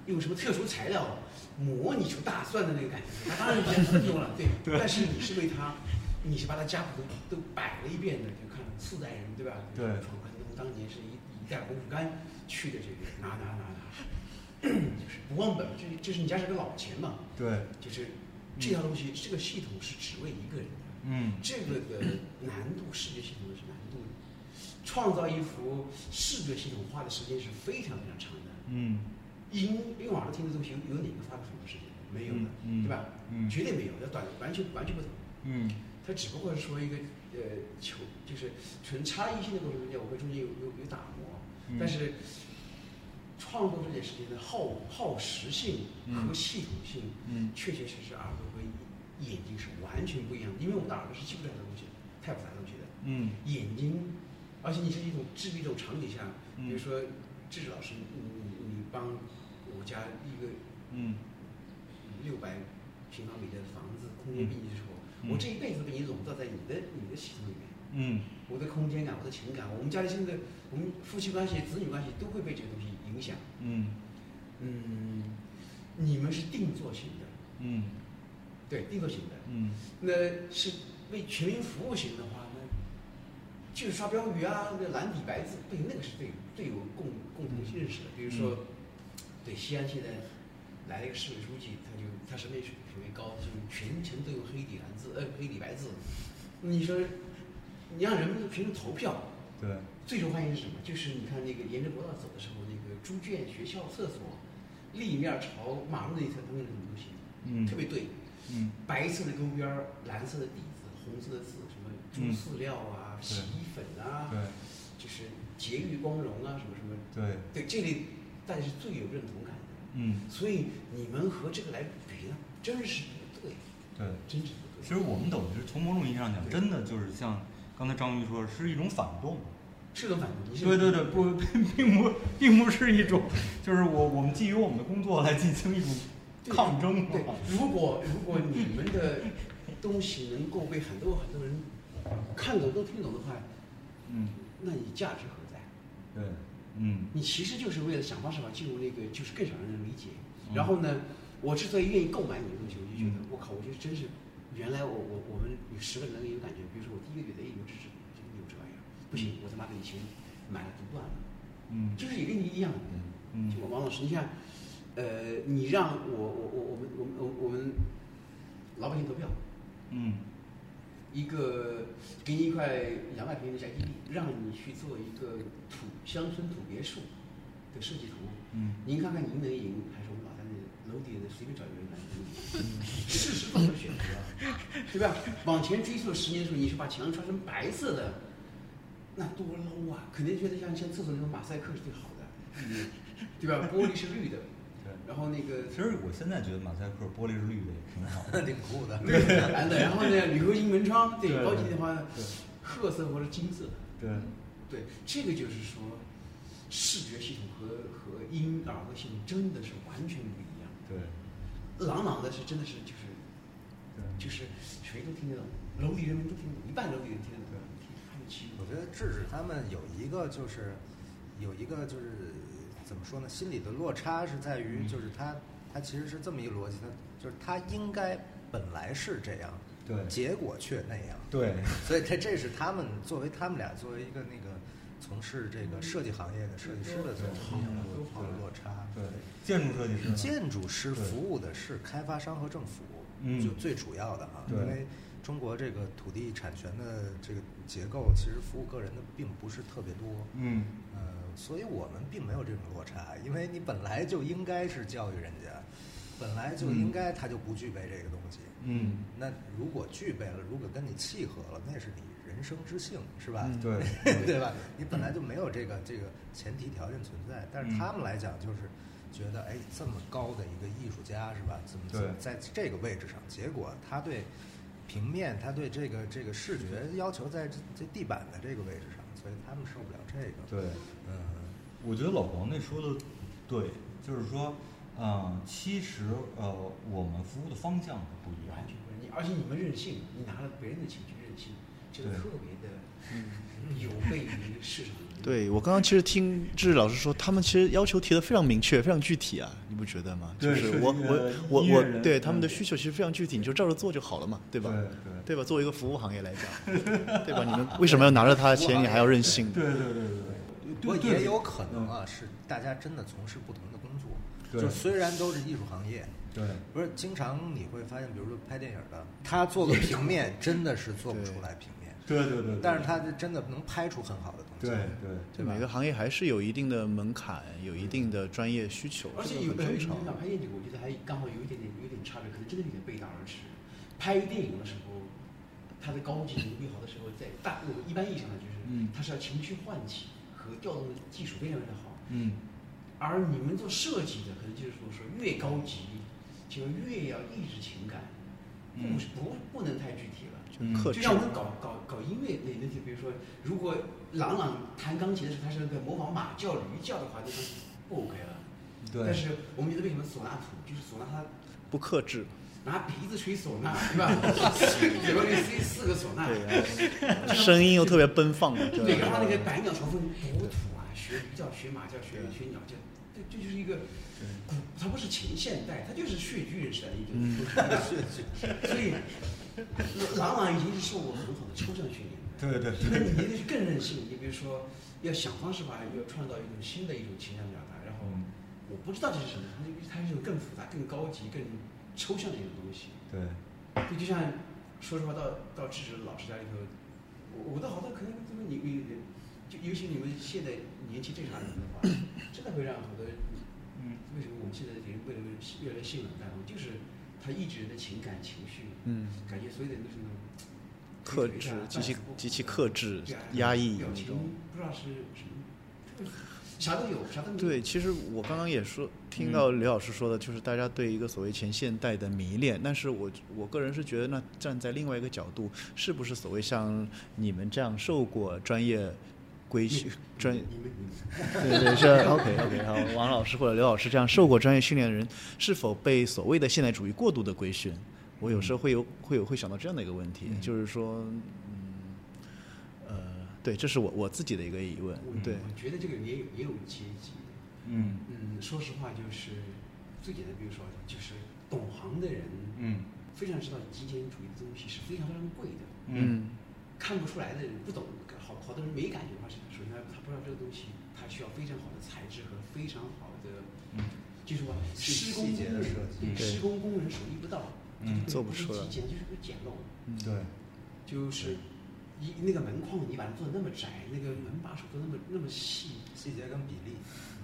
用什么特殊材料模拟出大蒜的那个感觉，他当然比较用了，对。对但是你是为他，你是把他家谱都都摆了一遍的，就看四代人对吧？对闯关东当年是一一代红薯干去的这个拿拿拿拿，就是不忘本，这这是你家是个老钱嘛，对，就是这套东西，这个系统是只为一个人的。嗯。这个的难度，视觉系统的是难度，创造一幅视觉系统花的时间是非常非常长的。嗯。音音网上听的东西有有哪个花了很多时间？没有的，对吧？嗯。绝对没有，要短完全完全不同。嗯。它只不过是说一个呃求就是纯差异性的过程中间，我会中间有有有打磨，嗯。但是创作这件事情的耗耗时性和系统性，嗯。确确实实耳朵和眼睛是完全不一样的，因为我们的耳朵是记不住太多东西的，太复杂东西的。嗯。眼睛，而且你是一种治愈一种场景下，嗯比如说智智老师，你你你帮我家一个嗯。六百平方米的房子空间密集的时候，嗯。我这一辈子被你笼罩在你的你的系统里面，嗯。我的空间感，我的情感，我们家里现在我们夫妻关系、子女关系都会被这个东西影响。嗯。嗯，你们是定做型的，嗯对，定做型的。嗯那是为全民服务型的话，那就是刷标语啊，那蓝底白字，对，那个是最最有共共同认识的。比如说，对西安现在来了一个市委书记，他就他审美水平高，就全程都有黑底蓝字，呃，黑底白字。你说，你让人们平时投票，对最受欢迎是什么？就是你看那个沿着国道走的时候，那个猪圈、学校、厕所，立面朝马路那一侧，他们有什么东西？嗯特别对。嗯白色的勾边儿，蓝色的底子，红色的字，什么猪饲料啊、对洗衣粉啊，对就是节育光荣啊，什么什么，对对这类大家是最有认同感的。嗯所以你们和这个来比呢，真是不对，对。真是不对。其实我们等于是从某种意义上讲，真的就是像刚才张玉说的，是一种反动。是个反对对对，不，并不，并不是一种，就是我我们基于我们的工作来进行一种对抗争对嘛。，如果如果你们的东西能够被很多很多人看懂都听懂的话，嗯，那你价值何在？对，嗯。你其实就是为了想方设法进入那个，就是更少让人理解。嗯。然后呢，我之所以愿意购买你的东西，我就觉得嗯，我靠，我觉得真是，原来我我我们有十个人有感觉，比如说我第一个觉得，哎，有这这这个有这玩意儿，不行，我他妈的以前买了读断了，嗯。就是也跟你一样，嗯。就王老师，你看，呃，你让我我我我们我们我们我们老百姓投票，嗯一个给你一块两百平的宅基地，让你去做一个土乡村土别墅的设计图，嗯您看看您能赢，还是我们老三的楼底的随便找一个人来赢？事实做出选择，对吧？往前追溯十年的时候，你是把墙刷成白色的，那多 low 啊！肯定觉得像像厕所那种马赛克是最好的，嗯对吧？玻璃是绿的，对。然后那个其实我现在觉得马赛克玻璃是绿的也挺好的。挺酷的。绿的蓝的，然后呢铝合金门窗，对对高级的话对褐色或者金色。对，对，这个就是说，视觉系统和和音耳朵系统真的是完全不一样。对，朗朗的是真的是就是对，就是谁都听得懂，楼里人民都听得懂，一半楼里人听得懂，我觉得智智他们有一个就是有一个就是怎么说呢，心理的落差是在于嗯。就是他他其实是这么一个逻辑，他就是他应该本来是这样，对。结果却那样，对，所以这这是他们作为他们俩作为一个那个从事这个设计行业的设计师的这种一种落落差。对，建筑设计师，建筑师服务的是开发商和政府，嗯。就最主要的啊，因为中国这个土地产权的这个结构，其实服务个人的并不是特别多，嗯呃，所以我们并没有这种落差，因为你本来就应该是教育人家，本来就应该他就不具备这个东西，嗯，那如果具备了，如果跟你契合了，那是你人生之幸，是吧？嗯 对，对吧？你本来就没有这个这个前提条件存在，但是嗯他们来讲就是觉得，哎，这么高的一个艺术家是吧？怎么对怎么在这个位置上？结果他对平面，他对这个这个视觉要求在这这地板的这个位置上，所以他们受不了这个。对。嗯，我觉得老黄那说的对，就是说，嗯，其实呃，我们服务的方向是不一样。完全不是你，而且你们任性，你拿了别人的钱去任性，这个特别的有悖于市场。对我刚刚其实听志老师说，他们其实要求提的非常明确、非常具体啊，你不觉得吗？就是是我我我我对他们的嗯需求其实非常具体，你就照着做就好了嘛，对吧？对对吧？作为一个服务行业来讲，对吧？你们为什么要拿着他的钱，你还要任性？对对对对不过对，也有可能啊，是大家真的从事不同的工作，对就虽然都是艺术行业，对不是经常你会发现，比如说拍电影的，他做个平面真的是做不出来平面，对对对，但是他就真的能拍出很好的东西。对对对每个行业还是有一定的门槛，有一定的专业需求，而且这有呃你个很正常。想拍电影，我觉得还刚好有一点点有点差别，可能真的有点背道而驰。拍电影的时候，它的高级牛逼好的时候，在大我们一般意义上呢，就是嗯它是要情绪唤起和调动的技术非常非常好。嗯而你们做设计的，可能就是说说越高级，就越要抑制情感，不是不不能太具体了。嗯。克制就像我们搞搞搞音乐那那些，比如说，如果朗朗弹钢琴的时候，他是在模仿马叫、驴叫的话，那就不 OK 了。但是我们觉得为什么唢呐土，就是唢呐它不克制，拿鼻子吹唢呐，对吧？比如你吹四个唢呐，对啊，声音又特别奔放，对，对然后那个百鸟朝凤多土啊，学驴叫、学马叫、学学鸟叫，这这就是一个古，它不是前现代，它就是穴居人时代的一种？所以朗朗已经是受过很好的抽象训练对。对对那你就是更任性，你比如说要想方设法要创造一种新的一种情感表达，然后嗯我不知道这是什么，它它是一种更复杂、更高级、更抽象的一种东西。对就就像说实话，到到智者老师家里头，我我的好多可能就是你你就尤其你们现在年纪这茬人的话，真 的会让好多嗯为什么我们现在的人为什么越来越性冷淡，就是他抑制人的情感情绪，嗯，感觉所有的都是那种 克制极其极其克制压抑那种。不知道是什么，啥都有，啥都有。对，其实我刚刚也说，听到刘老师说的，就是大家对一个所谓前现代的迷恋。但是我我个人是觉得，那站在另外一个角度，是不是所谓像你们这样受过专业规训专业。你们对对是 OK OK 好，王老师或者刘老师这样受过专业训练的人，是否被所谓的现代主义过度的规训？我有时候会有会有会想到这样的一个问题，嗯。就是说，嗯，呃，对，这是我我自己的一个疑问我，对，我觉得这个也有也有阶级。嗯。嗯，说实话，就是最简单，比如说，就是懂行的人，嗯。非常知道极简主义的东西是非常非常贵的，嗯。看不出来的人，不懂，好好多人没感觉的话，是首先他他不知道这个东西，它需要非常好的材质和非常好的嗯。技术吧，细施工细节的工人设计对对施工工人手艺不到，嗯做不出来极简就是个简陋，对。就是一那个门框你把它做的那么窄，那个门把手做那么那么细，细节跟比例，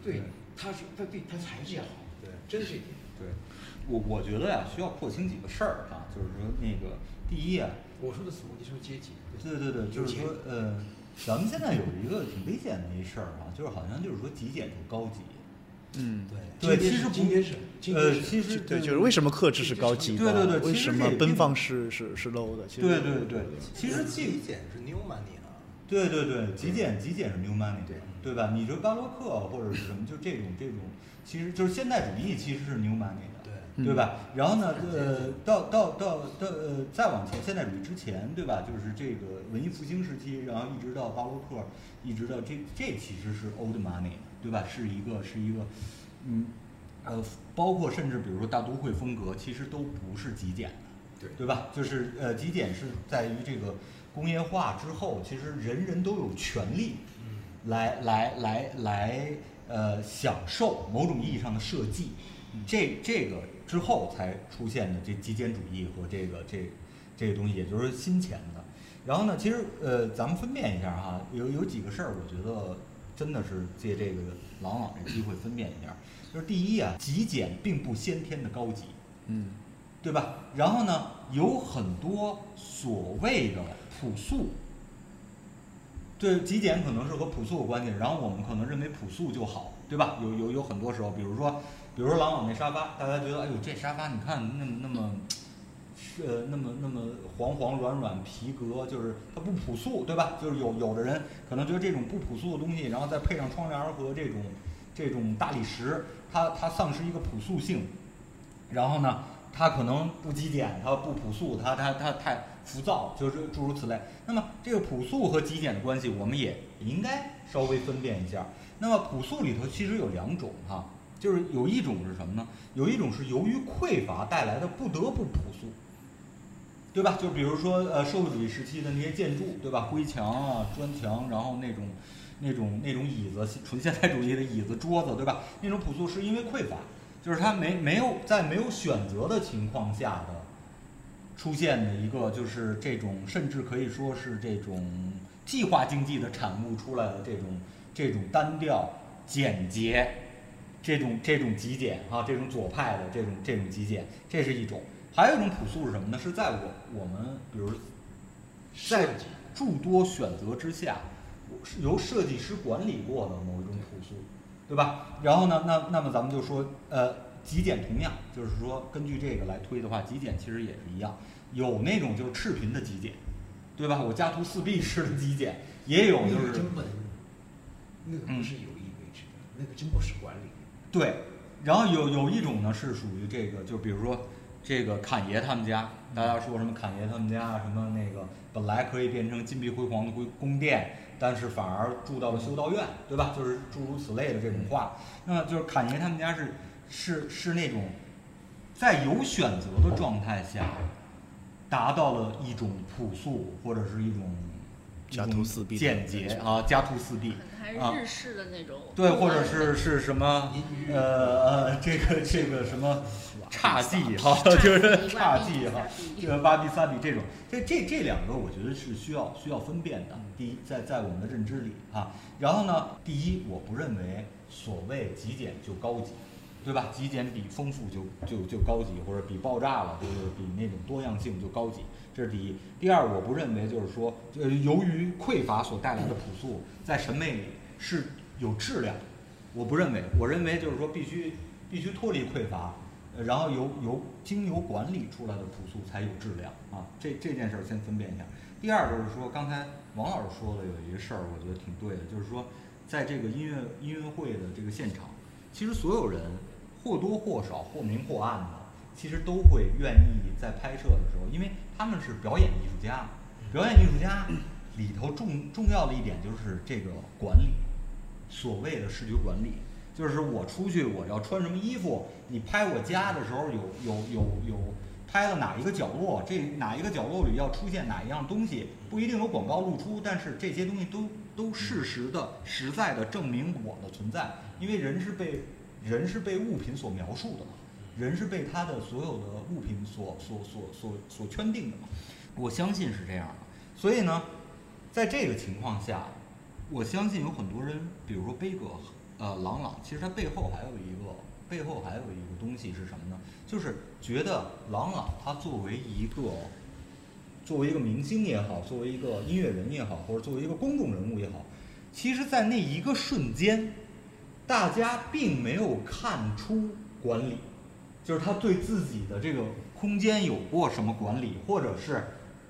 对，它是它对它材质也好，对真是一点。对，我我觉得呀，需要廓清几个事儿啊，就是说那个第一啊，我说的所谓你说阶级，对对对，就是说呃，咱们现在有一个挺危险的一事儿啊，就是好像就是说极简就高级，嗯，对，对其实不是今天是呃，其实对，就是为什么克制是高级的？对对对为什么奔放是是是 low 的？其实对对对，其实极极简是 new money 啊，对对对，极简极简是 new money，对对吧？你说巴洛克或者是什么，就这种这种，其实就是现代主义其实是 new money 对吧？然后呢，呃，到到到到呃，再往前，现代主义之前，对吧？就是这个文艺复兴时期，然后一直到巴洛克，一直到这这其实是 old money，对吧？是一个是一个，嗯，呃，包括甚至比如说大都会风格，其实都不是极简的，对对吧？就是呃，极简是在于这个工业化之后，其实人人都有权利嗯，来来来来呃享受某种意义上的设计，这这个之后才出现的这极简主义和这个这这个东西，也就是新钱的。然后呢，其实呃，咱们分辨一下哈，有有几个事儿，我觉得真的是借这个朗朗这机会分辨一下。就是第一啊，极简并不先天的高级，嗯对吧？然后呢，有很多所谓的朴素，对极简可能是和朴素有关系，然后我们可能认为朴素就好，对吧？有有有很多时候，比如说，比如说朗朗那沙发，大家觉得，哎呦，这沙发你看那么那么，呃，那么那么黄黄软软皮革，就是它不朴素，对吧？就是有有的人可能觉得这种不朴素的东西，然后再配上窗帘和这种这种大理石，它它丧失一个朴素性，然后呢，它可能不极简，它不朴素，它它它太浮躁，就是诸如此类。那么这个朴素和极简的关系，我们也应该稍微分辨一下。那么朴素里头其实有两种哈，就是有一种是什么呢？有一种是由于匮乏带来的不得不朴素，对吧？就比如说呃社会主义时期的那些建筑，对吧？灰墙啊、砖墙，然后那种那种那种椅子，纯现代主义的椅子、桌子，对吧？那种朴素是因为匮乏。就是它没没有在没有选择的情况下的出现的一个，就是这种甚至可以说是这种计划经济的产物出来的这种这种单调、简洁，这种这种极简啊，这种左派的这种这种极简，这是一种。还有一种朴素是什么呢？是在我我们比如在诸多选择之下，由设计师管理过的某一种朴素。对吧？然后呢？那那么咱们就说，呃，极简同样就是说，根据这个来推的话，极简其实也是一样，有那种就是赤贫的极简，对吧？我家徒四壁式的极简，也有就是。真不能，那个不是有意为之的，那个真不是管理。对，然后有有一种呢是属于这个，就比如说这个侃爷他们家，大家说什么侃爷他们家什么那个本来可以变成金碧辉煌的宫宫殿。但是反而住到了修道院，对吧？就是诸如此类的这种话。那么就是侃爷他们家是是是那种在有选择的状态下，达到了一种朴素或者是一种家徒四壁简洁啊，家徒四壁啊，日式的那种对，或者是是什么呃呃，这个这个什么。差技哈，就是差技哈，这个瓦比萨比这种，这这这两个我觉得是需要需要分辨的。第一，在在我们的认知里啊，然后呢，第一，我不认为所谓极简就高级，对吧？极简比丰富就就就高级，或者比爆炸了，就是比那种多样性就高级，这是第一。第二，我不认为就是说，呃，由于匮乏所带来的朴素，在审美里是有质量，我不认为。我认为就是说，必须必须脱离匮乏。然后由由经由管理出来的朴素才有质量啊，这这件事儿先分辨一下。第二就是说，刚才王老师说的有一个事儿，我觉得挺对的，就是说，在这个音乐音乐会的这个现场，其实所有人或多或少或明或暗的，其实都会愿意在拍摄的时候，因为他们是表演艺术家，表演艺术家里头重重要的一点就是这个管理，所谓的视觉管理。就是我出去我要穿什么衣服，你拍我家的时候有有有有拍了哪一个角落，这哪一个角落里要出现哪一样东西，不一定有广告露出，但是这些东西都都事实的实在的证明我的存在，因为人是被人是被物品所描述的嘛，人是被他的所有的物品所所所所所圈定的嘛，我相信是这样的，所以呢，在这个情况下，我相信有很多人，比如说悲哥。呃，朗朗其实他背后还有一个背后还有一个东西是什么呢？就是觉得朗朗他作为一个作为一个明星也好，作为一个音乐人也好，或者作为一个公众人物也好，其实，在那一个瞬间，大家并没有看出管理，就是他对自己的这个空间有过什么管理，或者是。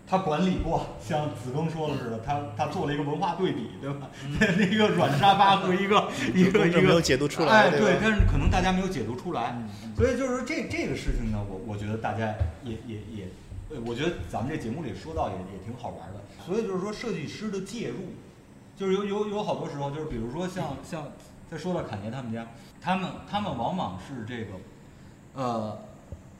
他管理过，像子庚说的似的，他他做了一个文化对比，对吧？那个软沙发和一个 一个一个没有解读出来，哎，对，但是可能大家没有解读出来，所以就是说这这个事情呢，我我觉得大家也也也，我觉得咱们这节目里说到也也挺好玩的。所以就是说设计师的介入，就是有有有好多时候，就是比如说像像再说到侃爷他们家，他们他们往往是这个，呃，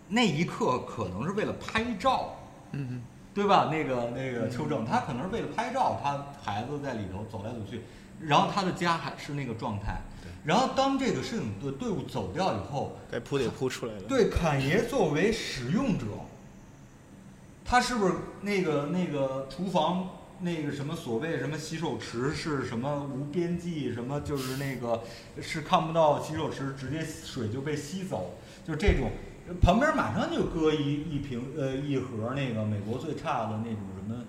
那一刻可能是为了拍照，嗯嗯。对吧？那个那个邱正，他可能是为了拍照，他孩子在里头走来走去，然后他的家还是那个状态。然后当这个摄影队队伍走掉以后，该铺得铺出来了。对，侃爷作为使用者，他是不是那个那个厨房那个什么所谓什么洗手池是什么无边际什么就是那个是看不到洗手池，直接水就被吸走，就这种。旁边马上就搁一一瓶呃一盒那个美国最差的那种什么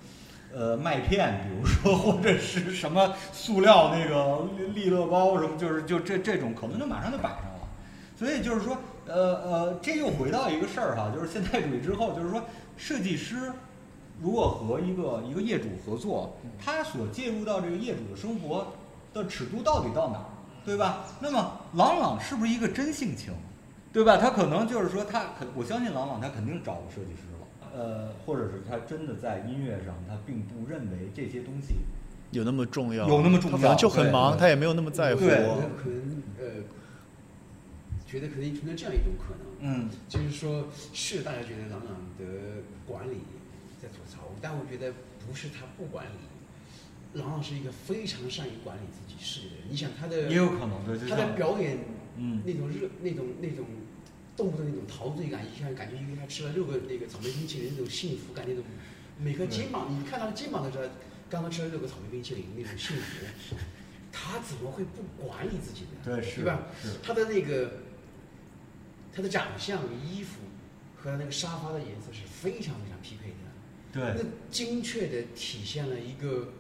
呃麦片，比如说或者是什么塑料那个利乐包什么，就是就这这种可能就马上就摆上了。所以就是说呃呃，这又回到一个事儿哈，就是现代主义之后，就是说设计师如果和一个一个业主合作，他所介入到这个业主的生活的尺度到底到哪儿，对吧？那么朗朗是不是一个真性情？对吧？他可能就是说他肯，我相信郎朗他肯定找过设计师了，呃，或者是他真的在音乐上他并不认为这些东西有那么重要，有那么重要他可能就很忙，他也没有那么在乎。对我可能呃，觉得可能存在这样一种可能，嗯就是说是大家觉得郎朗的管理在吐槽，但我觉得不是他不管理，郎朗是一个非常善于管理自己事业的人。你想他的也有可能对，就他的表演嗯那种热那种那种动不动那种陶醉感，一下感觉因为他吃了六个那个草莓冰淇淋那种幸福感，那种每个肩膀你看他的肩膀都知道，刚刚吃了六个草莓冰淇淋那种幸福，他怎么会不管理自己呢？对是吧？是他的那个他的长相、衣服和他那个沙发的颜色是非常非常匹配的。对那精确的体现了一个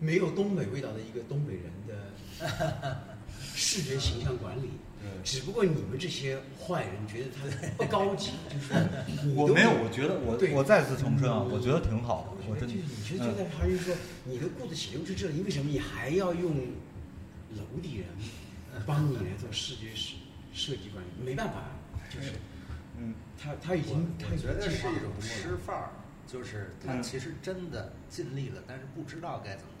没有东北味道的一个东北人的视觉形象管理。对。只不过你们这些坏人觉得他 不高级，就是我没有，我觉得我对我再次重申啊，我觉得挺好的，我真的就是你就觉得还是说你都顾得起六至这里，为什么你还要用楼底人帮你来做视觉设设计管理？没办法，就是嗯他他已经他已经我觉得是一种吃范儿，就是他嗯其实真的尽力了，但是不知道该怎么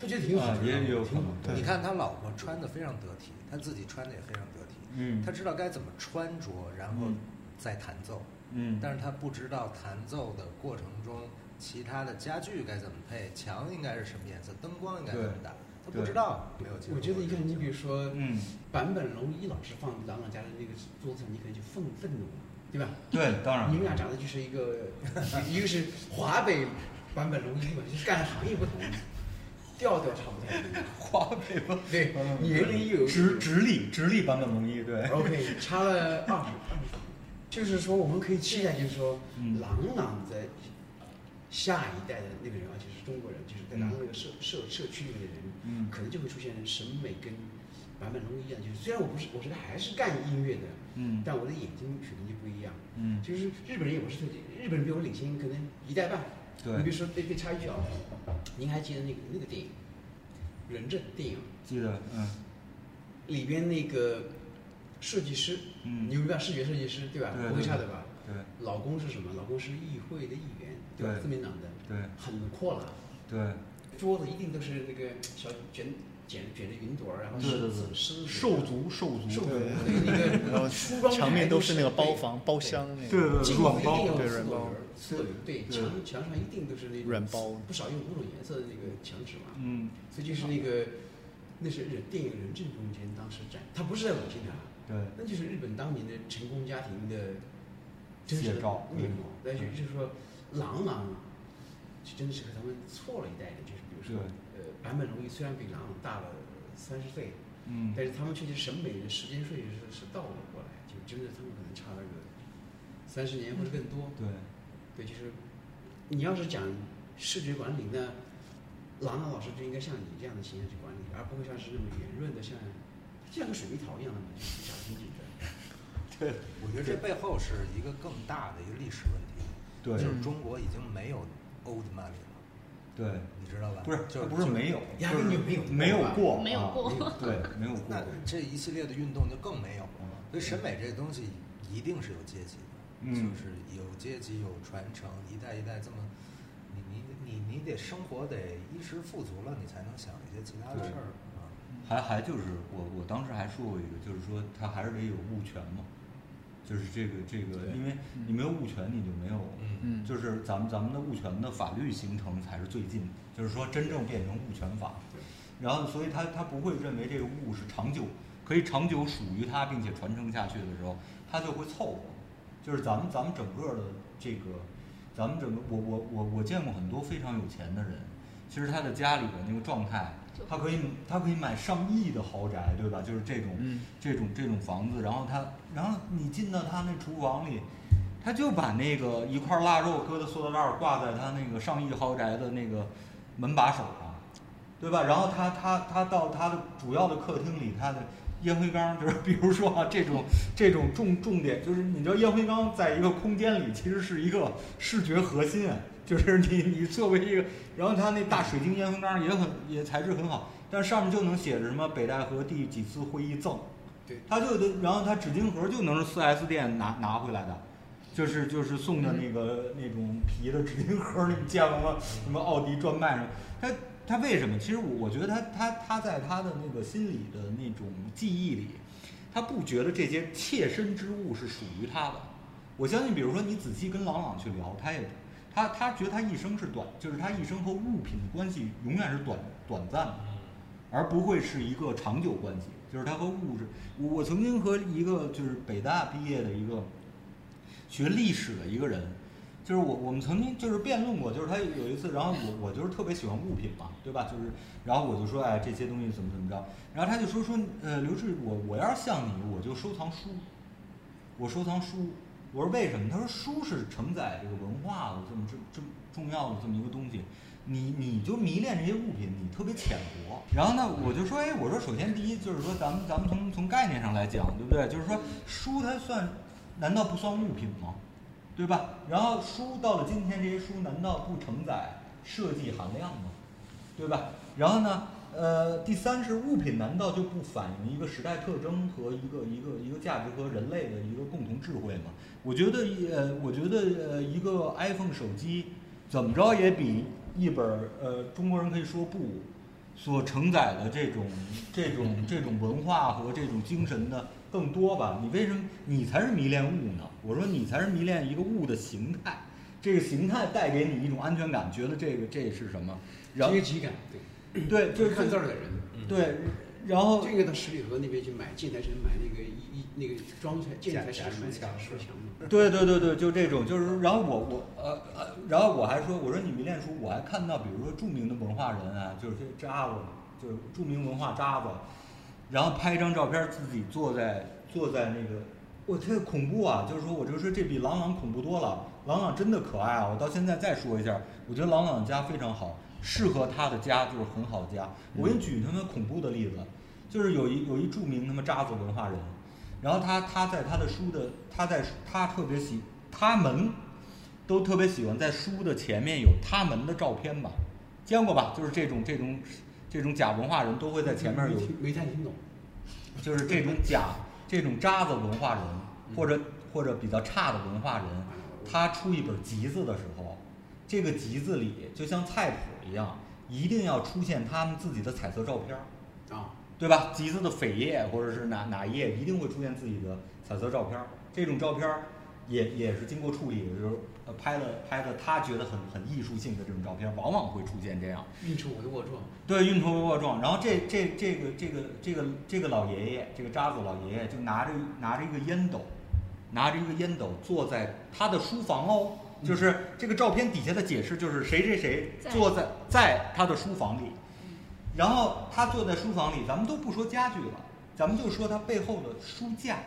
做。他觉得挺好啊，也有可能你看他老婆穿的非常得体，他自己穿的也非常得体，嗯他知道该怎么穿着，然后嗯再弹奏，嗯，但是他不知道弹奏的过程中其他的家具该怎么配，墙应该是什么颜色，灯光应该怎么打，他不知道。没有经过我觉得你看，你比如说，嗯坂本龙一老师放郎朗家的那个桌子上，你可能就愤愤怒了，对吧？对，当然你们俩长得就是一个，一个是华北坂本龙一嘛，就是干行业不同，调调差不太多。华北吧，对，年龄又有直直立直立版本龙一，对，OK，差了二十二十。就是说，我们可以期待，就是说，嗯郎朗在下一代的那个人，而且是中国人，就是在郎朗那个社社社区里面的人，嗯可能就会出现审美跟版本龙一样，就是虽然我不是，我觉得还是干音乐的，嗯但我的眼睛水平就不一样。嗯就是日本人也不是特别，日本人比我领先可能一代半。对你比如说，对对，插一句啊，您还记得那个那个电影《人证》电影记得嗯里边那个设计师，嗯你明白视觉设计师对吧？不会差的吧？对老公是什么？老公是议会的议员，吧？对自民党的，对很阔了。对桌子一定都是那个小卷卷卷着云朵儿，然后对对狮子对，狮子兽族兽族，兽族那然后个 梳妆墙面都是那个包房包厢那对个，对进屋一定要对有软包四朵人，四朵人对，对墙墙上一定都是那种软包不少用五种颜色的那个墙纸嘛，嗯所以就是那个那是人电影人证中间当时展，他不是在恶心他，对那就是日本当年的成功家庭的真实的面貌。但是就是说，郎朗就真的是和他们错了一代人，就是比如说，呃，坂本龙一虽然比郎朗大了三十岁，嗯但是他们确实审美的时间顺序是是倒了过来，就真的他们可能差了个三十年或者更多。对对，就是你要是讲视觉管理呢，郎朗老师就应该像你这样的形象去管理，而不会像是那么圆润的，像就像个水蜜桃一样的嘛，就是假挺紧的。对我觉得这背后是一个更大的一个历史问题，对就是中国已经没有 old money 吗，对，你知道吧？不是就是不是没有，压根就没有没有过，没有过啊对，没有过。那，这一系列的运动就更没有了。所以审美这个东西一定是有阶级的，嗯。就是有阶级有传承，一代一代这么，你你你你得生活得衣食富足了，你才能想一些其他的事儿啊。还还就是我我当时还说过一个，就是说他还是得有物权嘛，就是这个这个，因为你没有物权，你就没有，嗯。嗯。就是咱们咱们的物权的法律形成才是最近，就是说真正变成物权法，然后所以他他不会认为这个物是长久，可以长久属于他并且传承下去的时候，他就会凑合，就是咱们咱们整个的这个，咱们整个我我我我见过很多非常有钱的人，其实他的家里的那个状态，他可以他可以买上亿的豪宅，对吧？就是这种、嗯这种这种房子，然后他然后你进到他那厨房里，他就把那个一块腊肉搁在塑料袋儿挂在他那个上亿豪宅的那个门把手上，对吧？然后他他他到他的主要的客厅里，他的烟灰缸就是比如说啊这种这种重重点就是你知道烟灰缸在一个空间里其实是一个视觉核心啊，就是你你作为一个，然后他那大水晶烟灰缸也很也材质很好，但上面就能写着什么北戴河第几次会议赠，对，他就得，然后他纸巾盒就能是四 S 店拿拿回来的，就是就是送的那个那种皮的纸巾盒，你们见过吗？什么奥迪专卖什么，他他为什么？其实我我觉得他他他在他的那个心里的那种记忆里，他不觉得这些切身之物是属于他的。我相信，比如说你仔细跟朗朗去聊，他也他他觉得他一生是短，就是他一生和物品的关系永远是短短暂的。而不会是一个长久关系，就是他和物质。我我曾经和一个就是北大毕业的一个学历史的一个人，就是我我们曾经就是辩论过，就是他有一次，然后我我就是特别喜欢物品嘛，对吧？就是然后我就说，哎，这些东西怎么怎么着，然后他就说说，呃，刘志，我我要是像你，我就收藏书，我收藏书。我说为什么？他说书是承载这个文化的这么这这么重要的这么一个东西。你你就迷恋这些物品，你特别浅薄。然后呢，我就说，哎，我说首先第一就是说，咱们咱们从从概念上来讲，对不对？就是说，书它算，难道不算物品吗？对吧？然后书到了今天，这些书难道不承载设计含量吗？对吧？然后呢，呃，第三是物品难道就不反映一个时代特征和一个一个一个价值和人类的一个共同智慧吗？我觉得，呃，我觉得，呃，一个 iPhone 手机怎么着也比。一本呃，中国人可以说不，所承载的这种这种这种文化和这种精神的更多吧？你为什么你才是迷恋物呢？我说你才是迷恋一个物的形态，这个形态带给你一种安全感，觉得这个这是什么？阶级感，对，对，就是看字儿的人，对。然后这个到十里河那边去买建材城买那个一那个装材建材城买书墙对对对对，就这种，就是然后我我呃呃，然后我还说，我说你迷恋书，我还看到比如说著名的文化人啊，就是这渣子，就是著名文化渣子，然后拍一张照片，自己坐在坐在那个，我这恐怖啊！就是说我就说这比朗朗恐怖多了，朗朗真的可爱啊！我到现在再说一下，我觉得朗朗家非常好。适合他的家就是很好的家。我给你举他妈恐怖的例子，就是有一有一著名他妈渣子文化人，然后他他在他的书的他在他特别喜他们都特别喜欢在书的前面有他们的照片吧，见过吧？就是这种这种这种假文化人都会在前面有没太听懂，就是这种假这种渣子文化人或者或者比较差的文化人，他出一本集子的时候。这个集子里就像菜谱一样，一定要出现他们自己的彩色照片儿，啊，对吧？集子的扉页或者是哪哪一页一定会出现自己的彩色照片儿。这种照片儿也也是经过处理，就是呃拍的拍的他觉得很很艺术性的这种照片，往往会出现这样运筹帷幄状。对，运筹帷幄状。然后这这这个这个这个这个老爷爷，这个渣子老爷爷就拿着拿着一个烟斗，拿着一个烟斗坐在他的书房哦。就是这个照片底下的解释，就是谁谁谁坐在在他的书房里，然后他坐在书房里，咱们都不说家具了，咱们就说他背后的书架，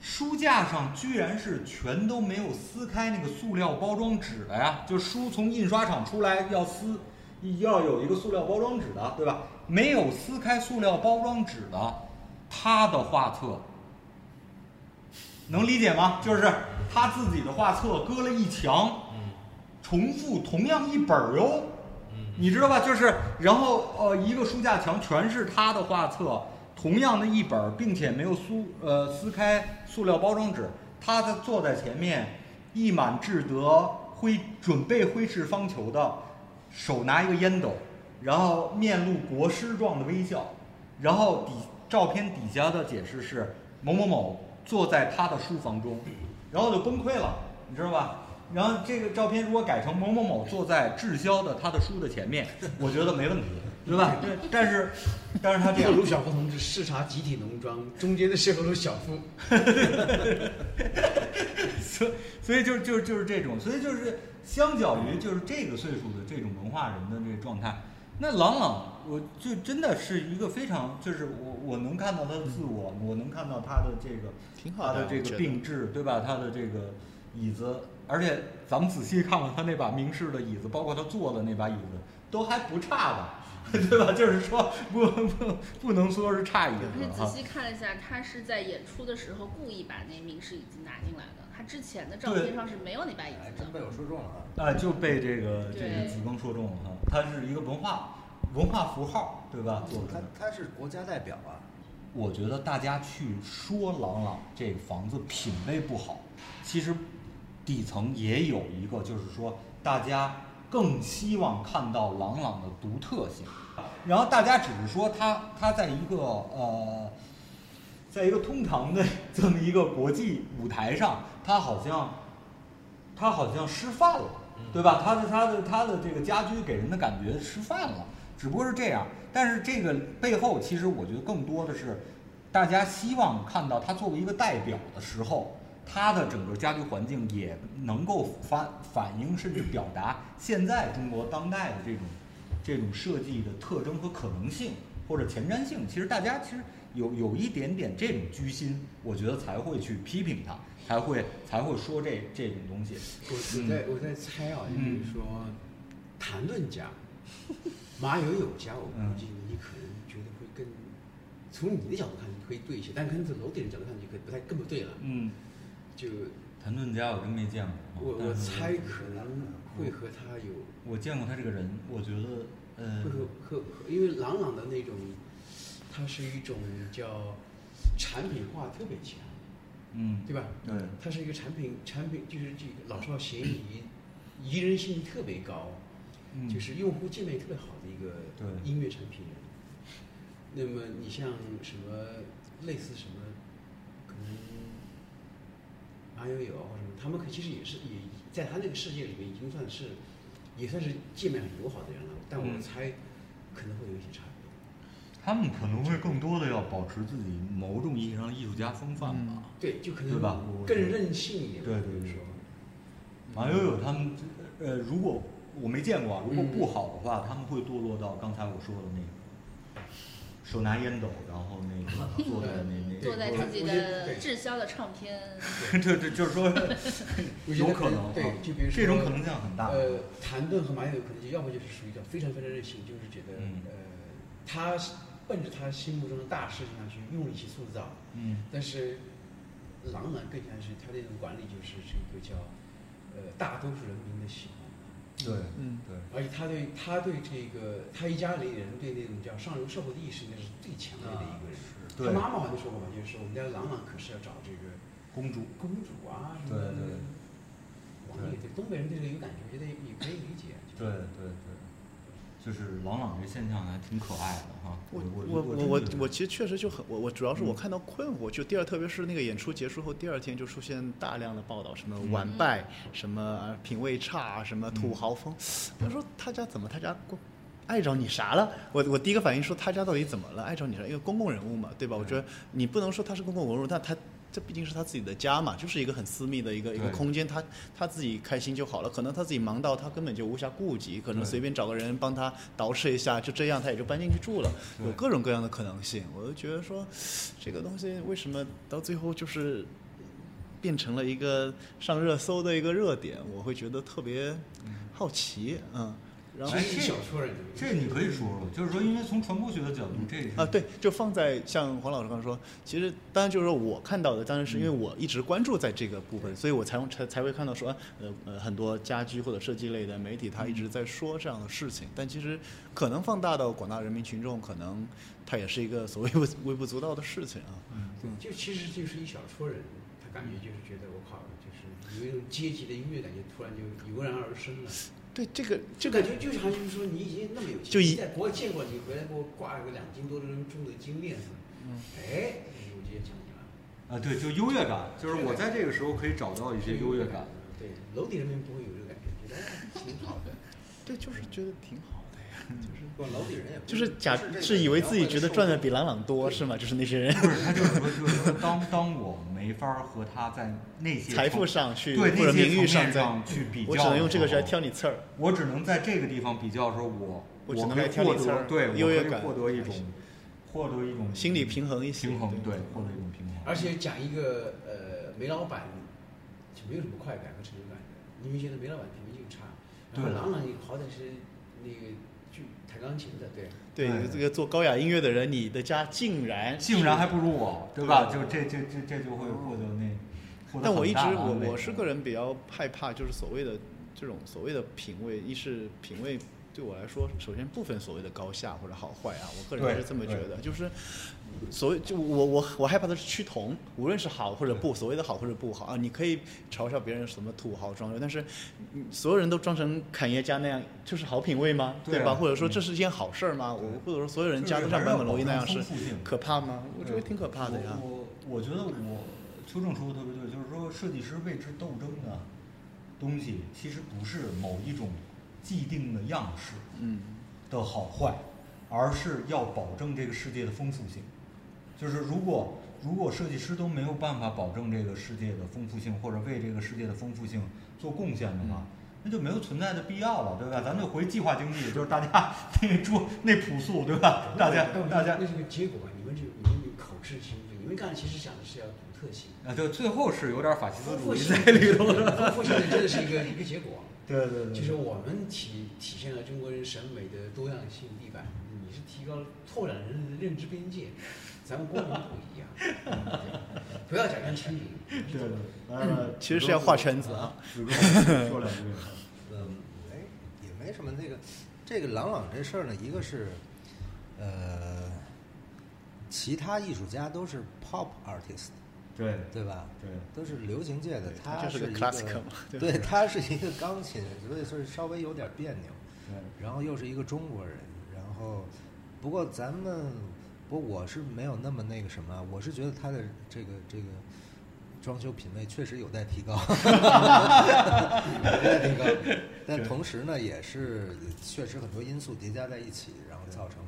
书架上居然是全都没有撕开那个塑料包装纸的呀，就书从印刷厂出来要撕，要有一个塑料包装纸的，对吧？没有撕开塑料包装纸的，他的画册。能理解吗？就是他自己的画册搁了一墙，重复同样一本儿哟，你知道吧？就是然后呃一个书架墙全是他的画册，同样的一本儿，并且没有撕呃撕开塑料包装纸，他在坐在前面，一满志得挥准备挥斥方遒的，手拿一个烟斗，然后面露国师状的微笑，然后底照片底下的解释是某某某。坐在他的书房中，然后就崩溃了，你知道吧？然后这个照片如果改成某某某坐在滞销的他的书的前面，我觉得没问题，对吧？对，但是，但是他这样。卢晓夫同志视察集体农庄，中间的是赫鲁晓夫。所所以就就就是这种，所以就是相较于就是这个岁数的这种文化人的这个状态。那朗朗，我就真的是一个非常，就是我我能看到他的自我，我能看到他的这个，他的这个病质，对吧？他的这个椅子，而且咱们仔细看看他那把明式的椅子，包括他坐的那把椅子，都还不差吧？对吧？就是说不不不能说是差一点。而且仔细看了一下，他是在演出的时候故意把那明式椅子拿进来的。他之前的照片上是没有那把椅子的。真被我说中了啊！啊，就被这个这个子庚说中了哈。他是一个文化文化符号，对吧？他他是国家代表啊。我觉得大家去说朗朗这个房子品味不好，其实底层也有一个，就是说大家更希望看到朗朗的独特性，然后大家只是说他他在一个呃，在一个通常的 这么一个国际舞台上，他好像他好像失范了，对吧？他的他的他的这个家居给人的感觉失范了，只不过是这样。但是这个背后，其实我觉得更多的是，大家希望看到他作为一个代表的时候，他的整个家居环境也能够反反映甚至表达现在中国当代的这种这种设计的特征和可能性或者前瞻性。其实大家其实有有一点点这种居心，我觉得才会去批评他，才会才会说这这种东西。我我在我在猜啊，就比如说谈论家。马友友家，我估计你可能觉得会更，从你的角度看可以对一些，但可能从楼顶的角度看就可不太更不对了。嗯，就谭盾家我真没见过，我我猜可能会和他有。我见过他这个人，我觉得呃，会和和因为朗朗的那种，他是一种叫产品化特别强，嗯，对吧？对，他是一个产品产品就是这个老少咸宜，宜人性特别高。就是用户界面特别好的一个音乐产品。那么你像什么类似什么，可能马友友啊或者什么，他们可其实也是也在他那个世界里面已经算是也算是界面很友好的人了。但我猜可能会有一些差别。他们可能会更多的要保持自己某种意义上艺术家风范吧。对，就可能对吧？更任性一点。对对对。马友友他们呃，如果。我没见过，如果不好的话，他们会堕落到刚才我说的那个，手拿烟斗，然后那个 坐在那那坐在自己的滞销的唱片。对 对，就是说，有可能，对，就比如说这种可能性很大。呃，谭盾和马友友可能就要么就是属于叫非常非常任性，就是觉得呃，他奔着他心目中的大事情上去用力去塑造。嗯。但是，狼呢更像是他这种管理就是这个叫呃大多数人民的喜欢。对，嗯，对，而且他对他对这个他一家里人对那种叫上流社会的意识，那是最强烈的一个人。他妈妈好像说过嘛，就是我们家朗朗可是要找这个公主，公主啊什么的。对对。王爷对东北人对这个有感觉，我觉得也可以理解。对对对。就是朗朗这现象还挺可爱的哈。我我我我我其实确实就很我我主要是我看到困惑，就第二特别是那个演出结束后第二天就出现大量的报道，什么完败，什么品味差，什么土豪风。我说他家怎么他家过碍着你啥了？我我第一个反应说他家到底怎么了？碍着你啥？因为公共人物嘛，对吧？我觉得你不能说他是公共文物，但他。这毕竟是他自己的家嘛，就是一个很私密的一个一个空间，他他自己开心就好了。可能他自己忙到他根本就无暇顾及，可能随便找个人帮他捯饬一下，就这样他也就搬进去住了。有各种各样的可能性，我就觉得说，这个东西为什么到最后就是变成了一个上热搜的一个热点？我会觉得特别好奇，嗯。然后这这你可以说说，就是说，因为从传播学的角度，这啊对，就放在像黄老师刚才说，其实当然就是说我看到的，当然是因为我一直关注在这个部分，所以我才才才会看到说，呃呃，很多家居或者设计类的媒体，他一直在说这样的事情，但其实可能放大到广大人民群众，可能它也是一个所谓微微不足道的事情啊。嗯，就其实就是一小撮人，他感觉就是觉得我靠，就是有一种阶级的音乐感觉突然就油然而生了。对这个，就感觉就好像就是说你已经那么有钱，就在国外见过你回来给我挂了个两斤多的重的金链子，嗯，哎，我直接讲你了。啊，对，就优越感，就是我在这个时候可以找到一些优越感。对，楼底人民不会有这个感觉，觉得挺好的。对，就是觉得挺好的呀，就是。不，楼底人也就是假是以为自己觉得赚的比朗朗多是吗？就是那些人。不是，他就是说，就是说，当 当我没法和他在那些财富上去对或者名誉上去比较，我只能用这个来挑你刺儿。我只能在这个地方比较的时候，我我只能获得对优越感，获得一种获得一种心理平衡一些平衡，对，获得一种平衡。而且讲一个呃，煤老板就没有什么快感和成就感的，你们觉得煤老板品味就差，然后朗朗好歹是那个。弹钢琴的，对。对，这个做高雅音乐的人，你的家竟然竟然还不如我，对吧？就这这这这就会获得那，但我一直我我是个人比较害怕，就是所谓的这种所谓的品味，一是品味对我来说，首先不分所谓的高下或者好坏啊，我个人是这么觉得，就是所谓就我我我害怕的是趋同，无论是好或者不，所谓的好或者不好啊，你可以嘲笑别人什么土豪装修，但是所有人都装成侃爷家那样，就是好品味吗？对吧？或者说这是一件好事儿吗？我或者说所有人家都像坂本龙一那样是可怕吗？我觉得挺可怕的呀。我我觉得我邱正说的特别对，就是说设计师为之斗争的东西，其实不是某一种。既定的样式，嗯，的好坏，而是要保证这个世界的丰富性。就是如果如果设计师都没有办法保证这个世界的丰富性，或者为这个世界的丰富性做贡献的话，那就没有存在的必要了，对吧？咱就回计划经济，就是大家那个桌那朴素，对吧？大家大家那是个结果，你们就你们口是心非，你们刚才其实想的是要独特性啊，对，最后是有点法西斯主义在里头的，丰富性真的是一个一个结果。对对对，就是我们体体现了中国人审美的多样性地板，你是提高了拓展人的认知边界，咱们功能不一样，不要假装亲民。对对，呃，其实是要画圈子啊。说两句。嗯，哎，也没什么那个，这个朗朗这事儿呢，一个是，呃，其他艺术家都是 pop artist。对对吧？对，都是流行界的，他是一个，对，他 是一个钢琴，所以是稍微有点别扭。对，然后又是一个中国人，然后，不过咱们，不，我是没有那么那个什么，我是觉得他的这个这个装修品味确实有待提高，有待提高。但同时呢，也是确实很多因素叠加在一起，然后造成。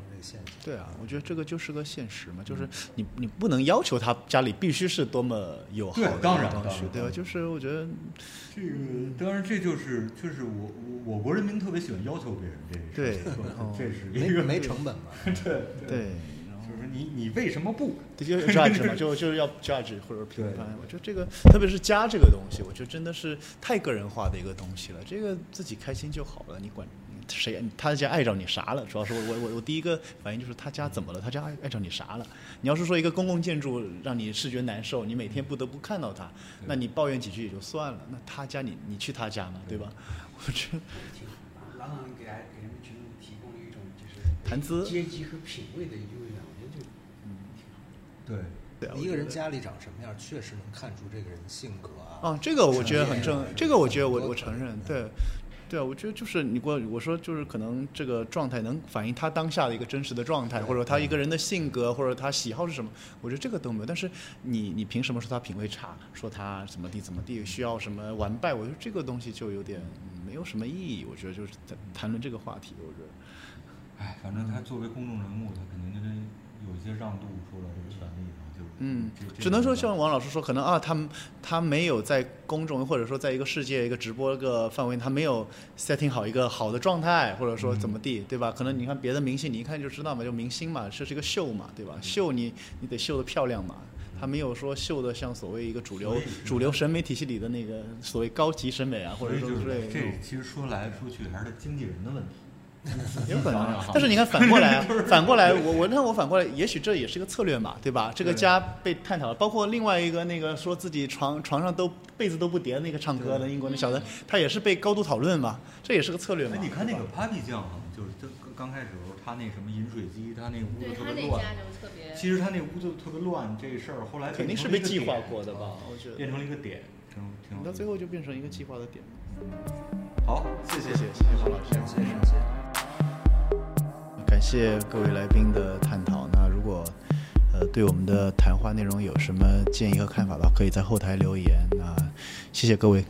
对啊，我觉得这个就是个现实嘛，就是你你不能要求他家里必须是多么有好的当然对吧？就是我觉得这个当然这就是就是我我国人民特别喜欢要求别人这对，这是没没成本嘛，对对，就是你你为什么不？就 judge 嘛，就就是要 judge 或者评判。我觉得这个特别是家这个东西，我觉得真的是太个人化的一个东西了。这个自己开心就好了，你管。谁？他家碍着你啥了？主要是我我我我第一个反应就是他家怎么了？他家碍碍着你啥了？你要是说一个公共建筑让你视觉难受，你每天不得不看到它，那你抱怨几句也就算了。那他家你你去他家嘛，对吧？我觉得朗朗给给人们群众提供了一种就是谈资阶级和品味的优越，我觉得就嗯挺好。对，一个人家里长什么样，确实能看出这个人性格啊。啊，这个我觉得很正，这个我觉得我我承认，对。对啊，我觉得就是你我我说就是可能这个状态能反映他当下的一个真实的状态，或者他一个人的性格，或者他喜好是什么，我觉得这个都没有。但是你你凭什么说他品味差，说他怎么地怎么地，需要什么完败？我觉得这个东西就有点没有什么意义。我觉得就是在谈论这个话题，我觉得，哎，反正他作为公众人物，他肯定就得有一些让渡，出来这个权利。嗯，只能说像王老师说，可能啊，他他没有在公众或者说在一个世界一个直播一个范围，他没有 setting 好一个好的状态，或者说怎么地，对吧？可能你看别的明星，你一看就知道嘛，就明星嘛，这是一个秀嘛，对吧？秀你你得秀的漂亮嘛，他没有说秀的像所谓一个主流主流审美体系里的那个所谓高级审美啊，或者说之类的这其实说来说去还是经纪人的问题。有可能，但是你看反过来，反过来，我我那我反过来，也许这也是一个策略嘛，对吧？这个家被探讨了，包括另外一个那个说自己床床上都被子都不叠的那个唱歌的英国那小子，他也是被高度讨论嘛，这也是个策略嘛。你看那个 Papi 酱，就是他刚开始时候他那什么饮水机，他那个屋子特别乱，其实他那屋子特别乱这事儿，后来肯定是被计划过的吧？我觉得变成了一个点，挺挺。到最后就变成一个计划的点。好，谢谢谢谢谢谢王老师，谢谢谢谢。感谢各位来宾的探讨。那如果呃对我们的谈话内容有什么建议和看法的话，可以在后台留言。那谢谢各位。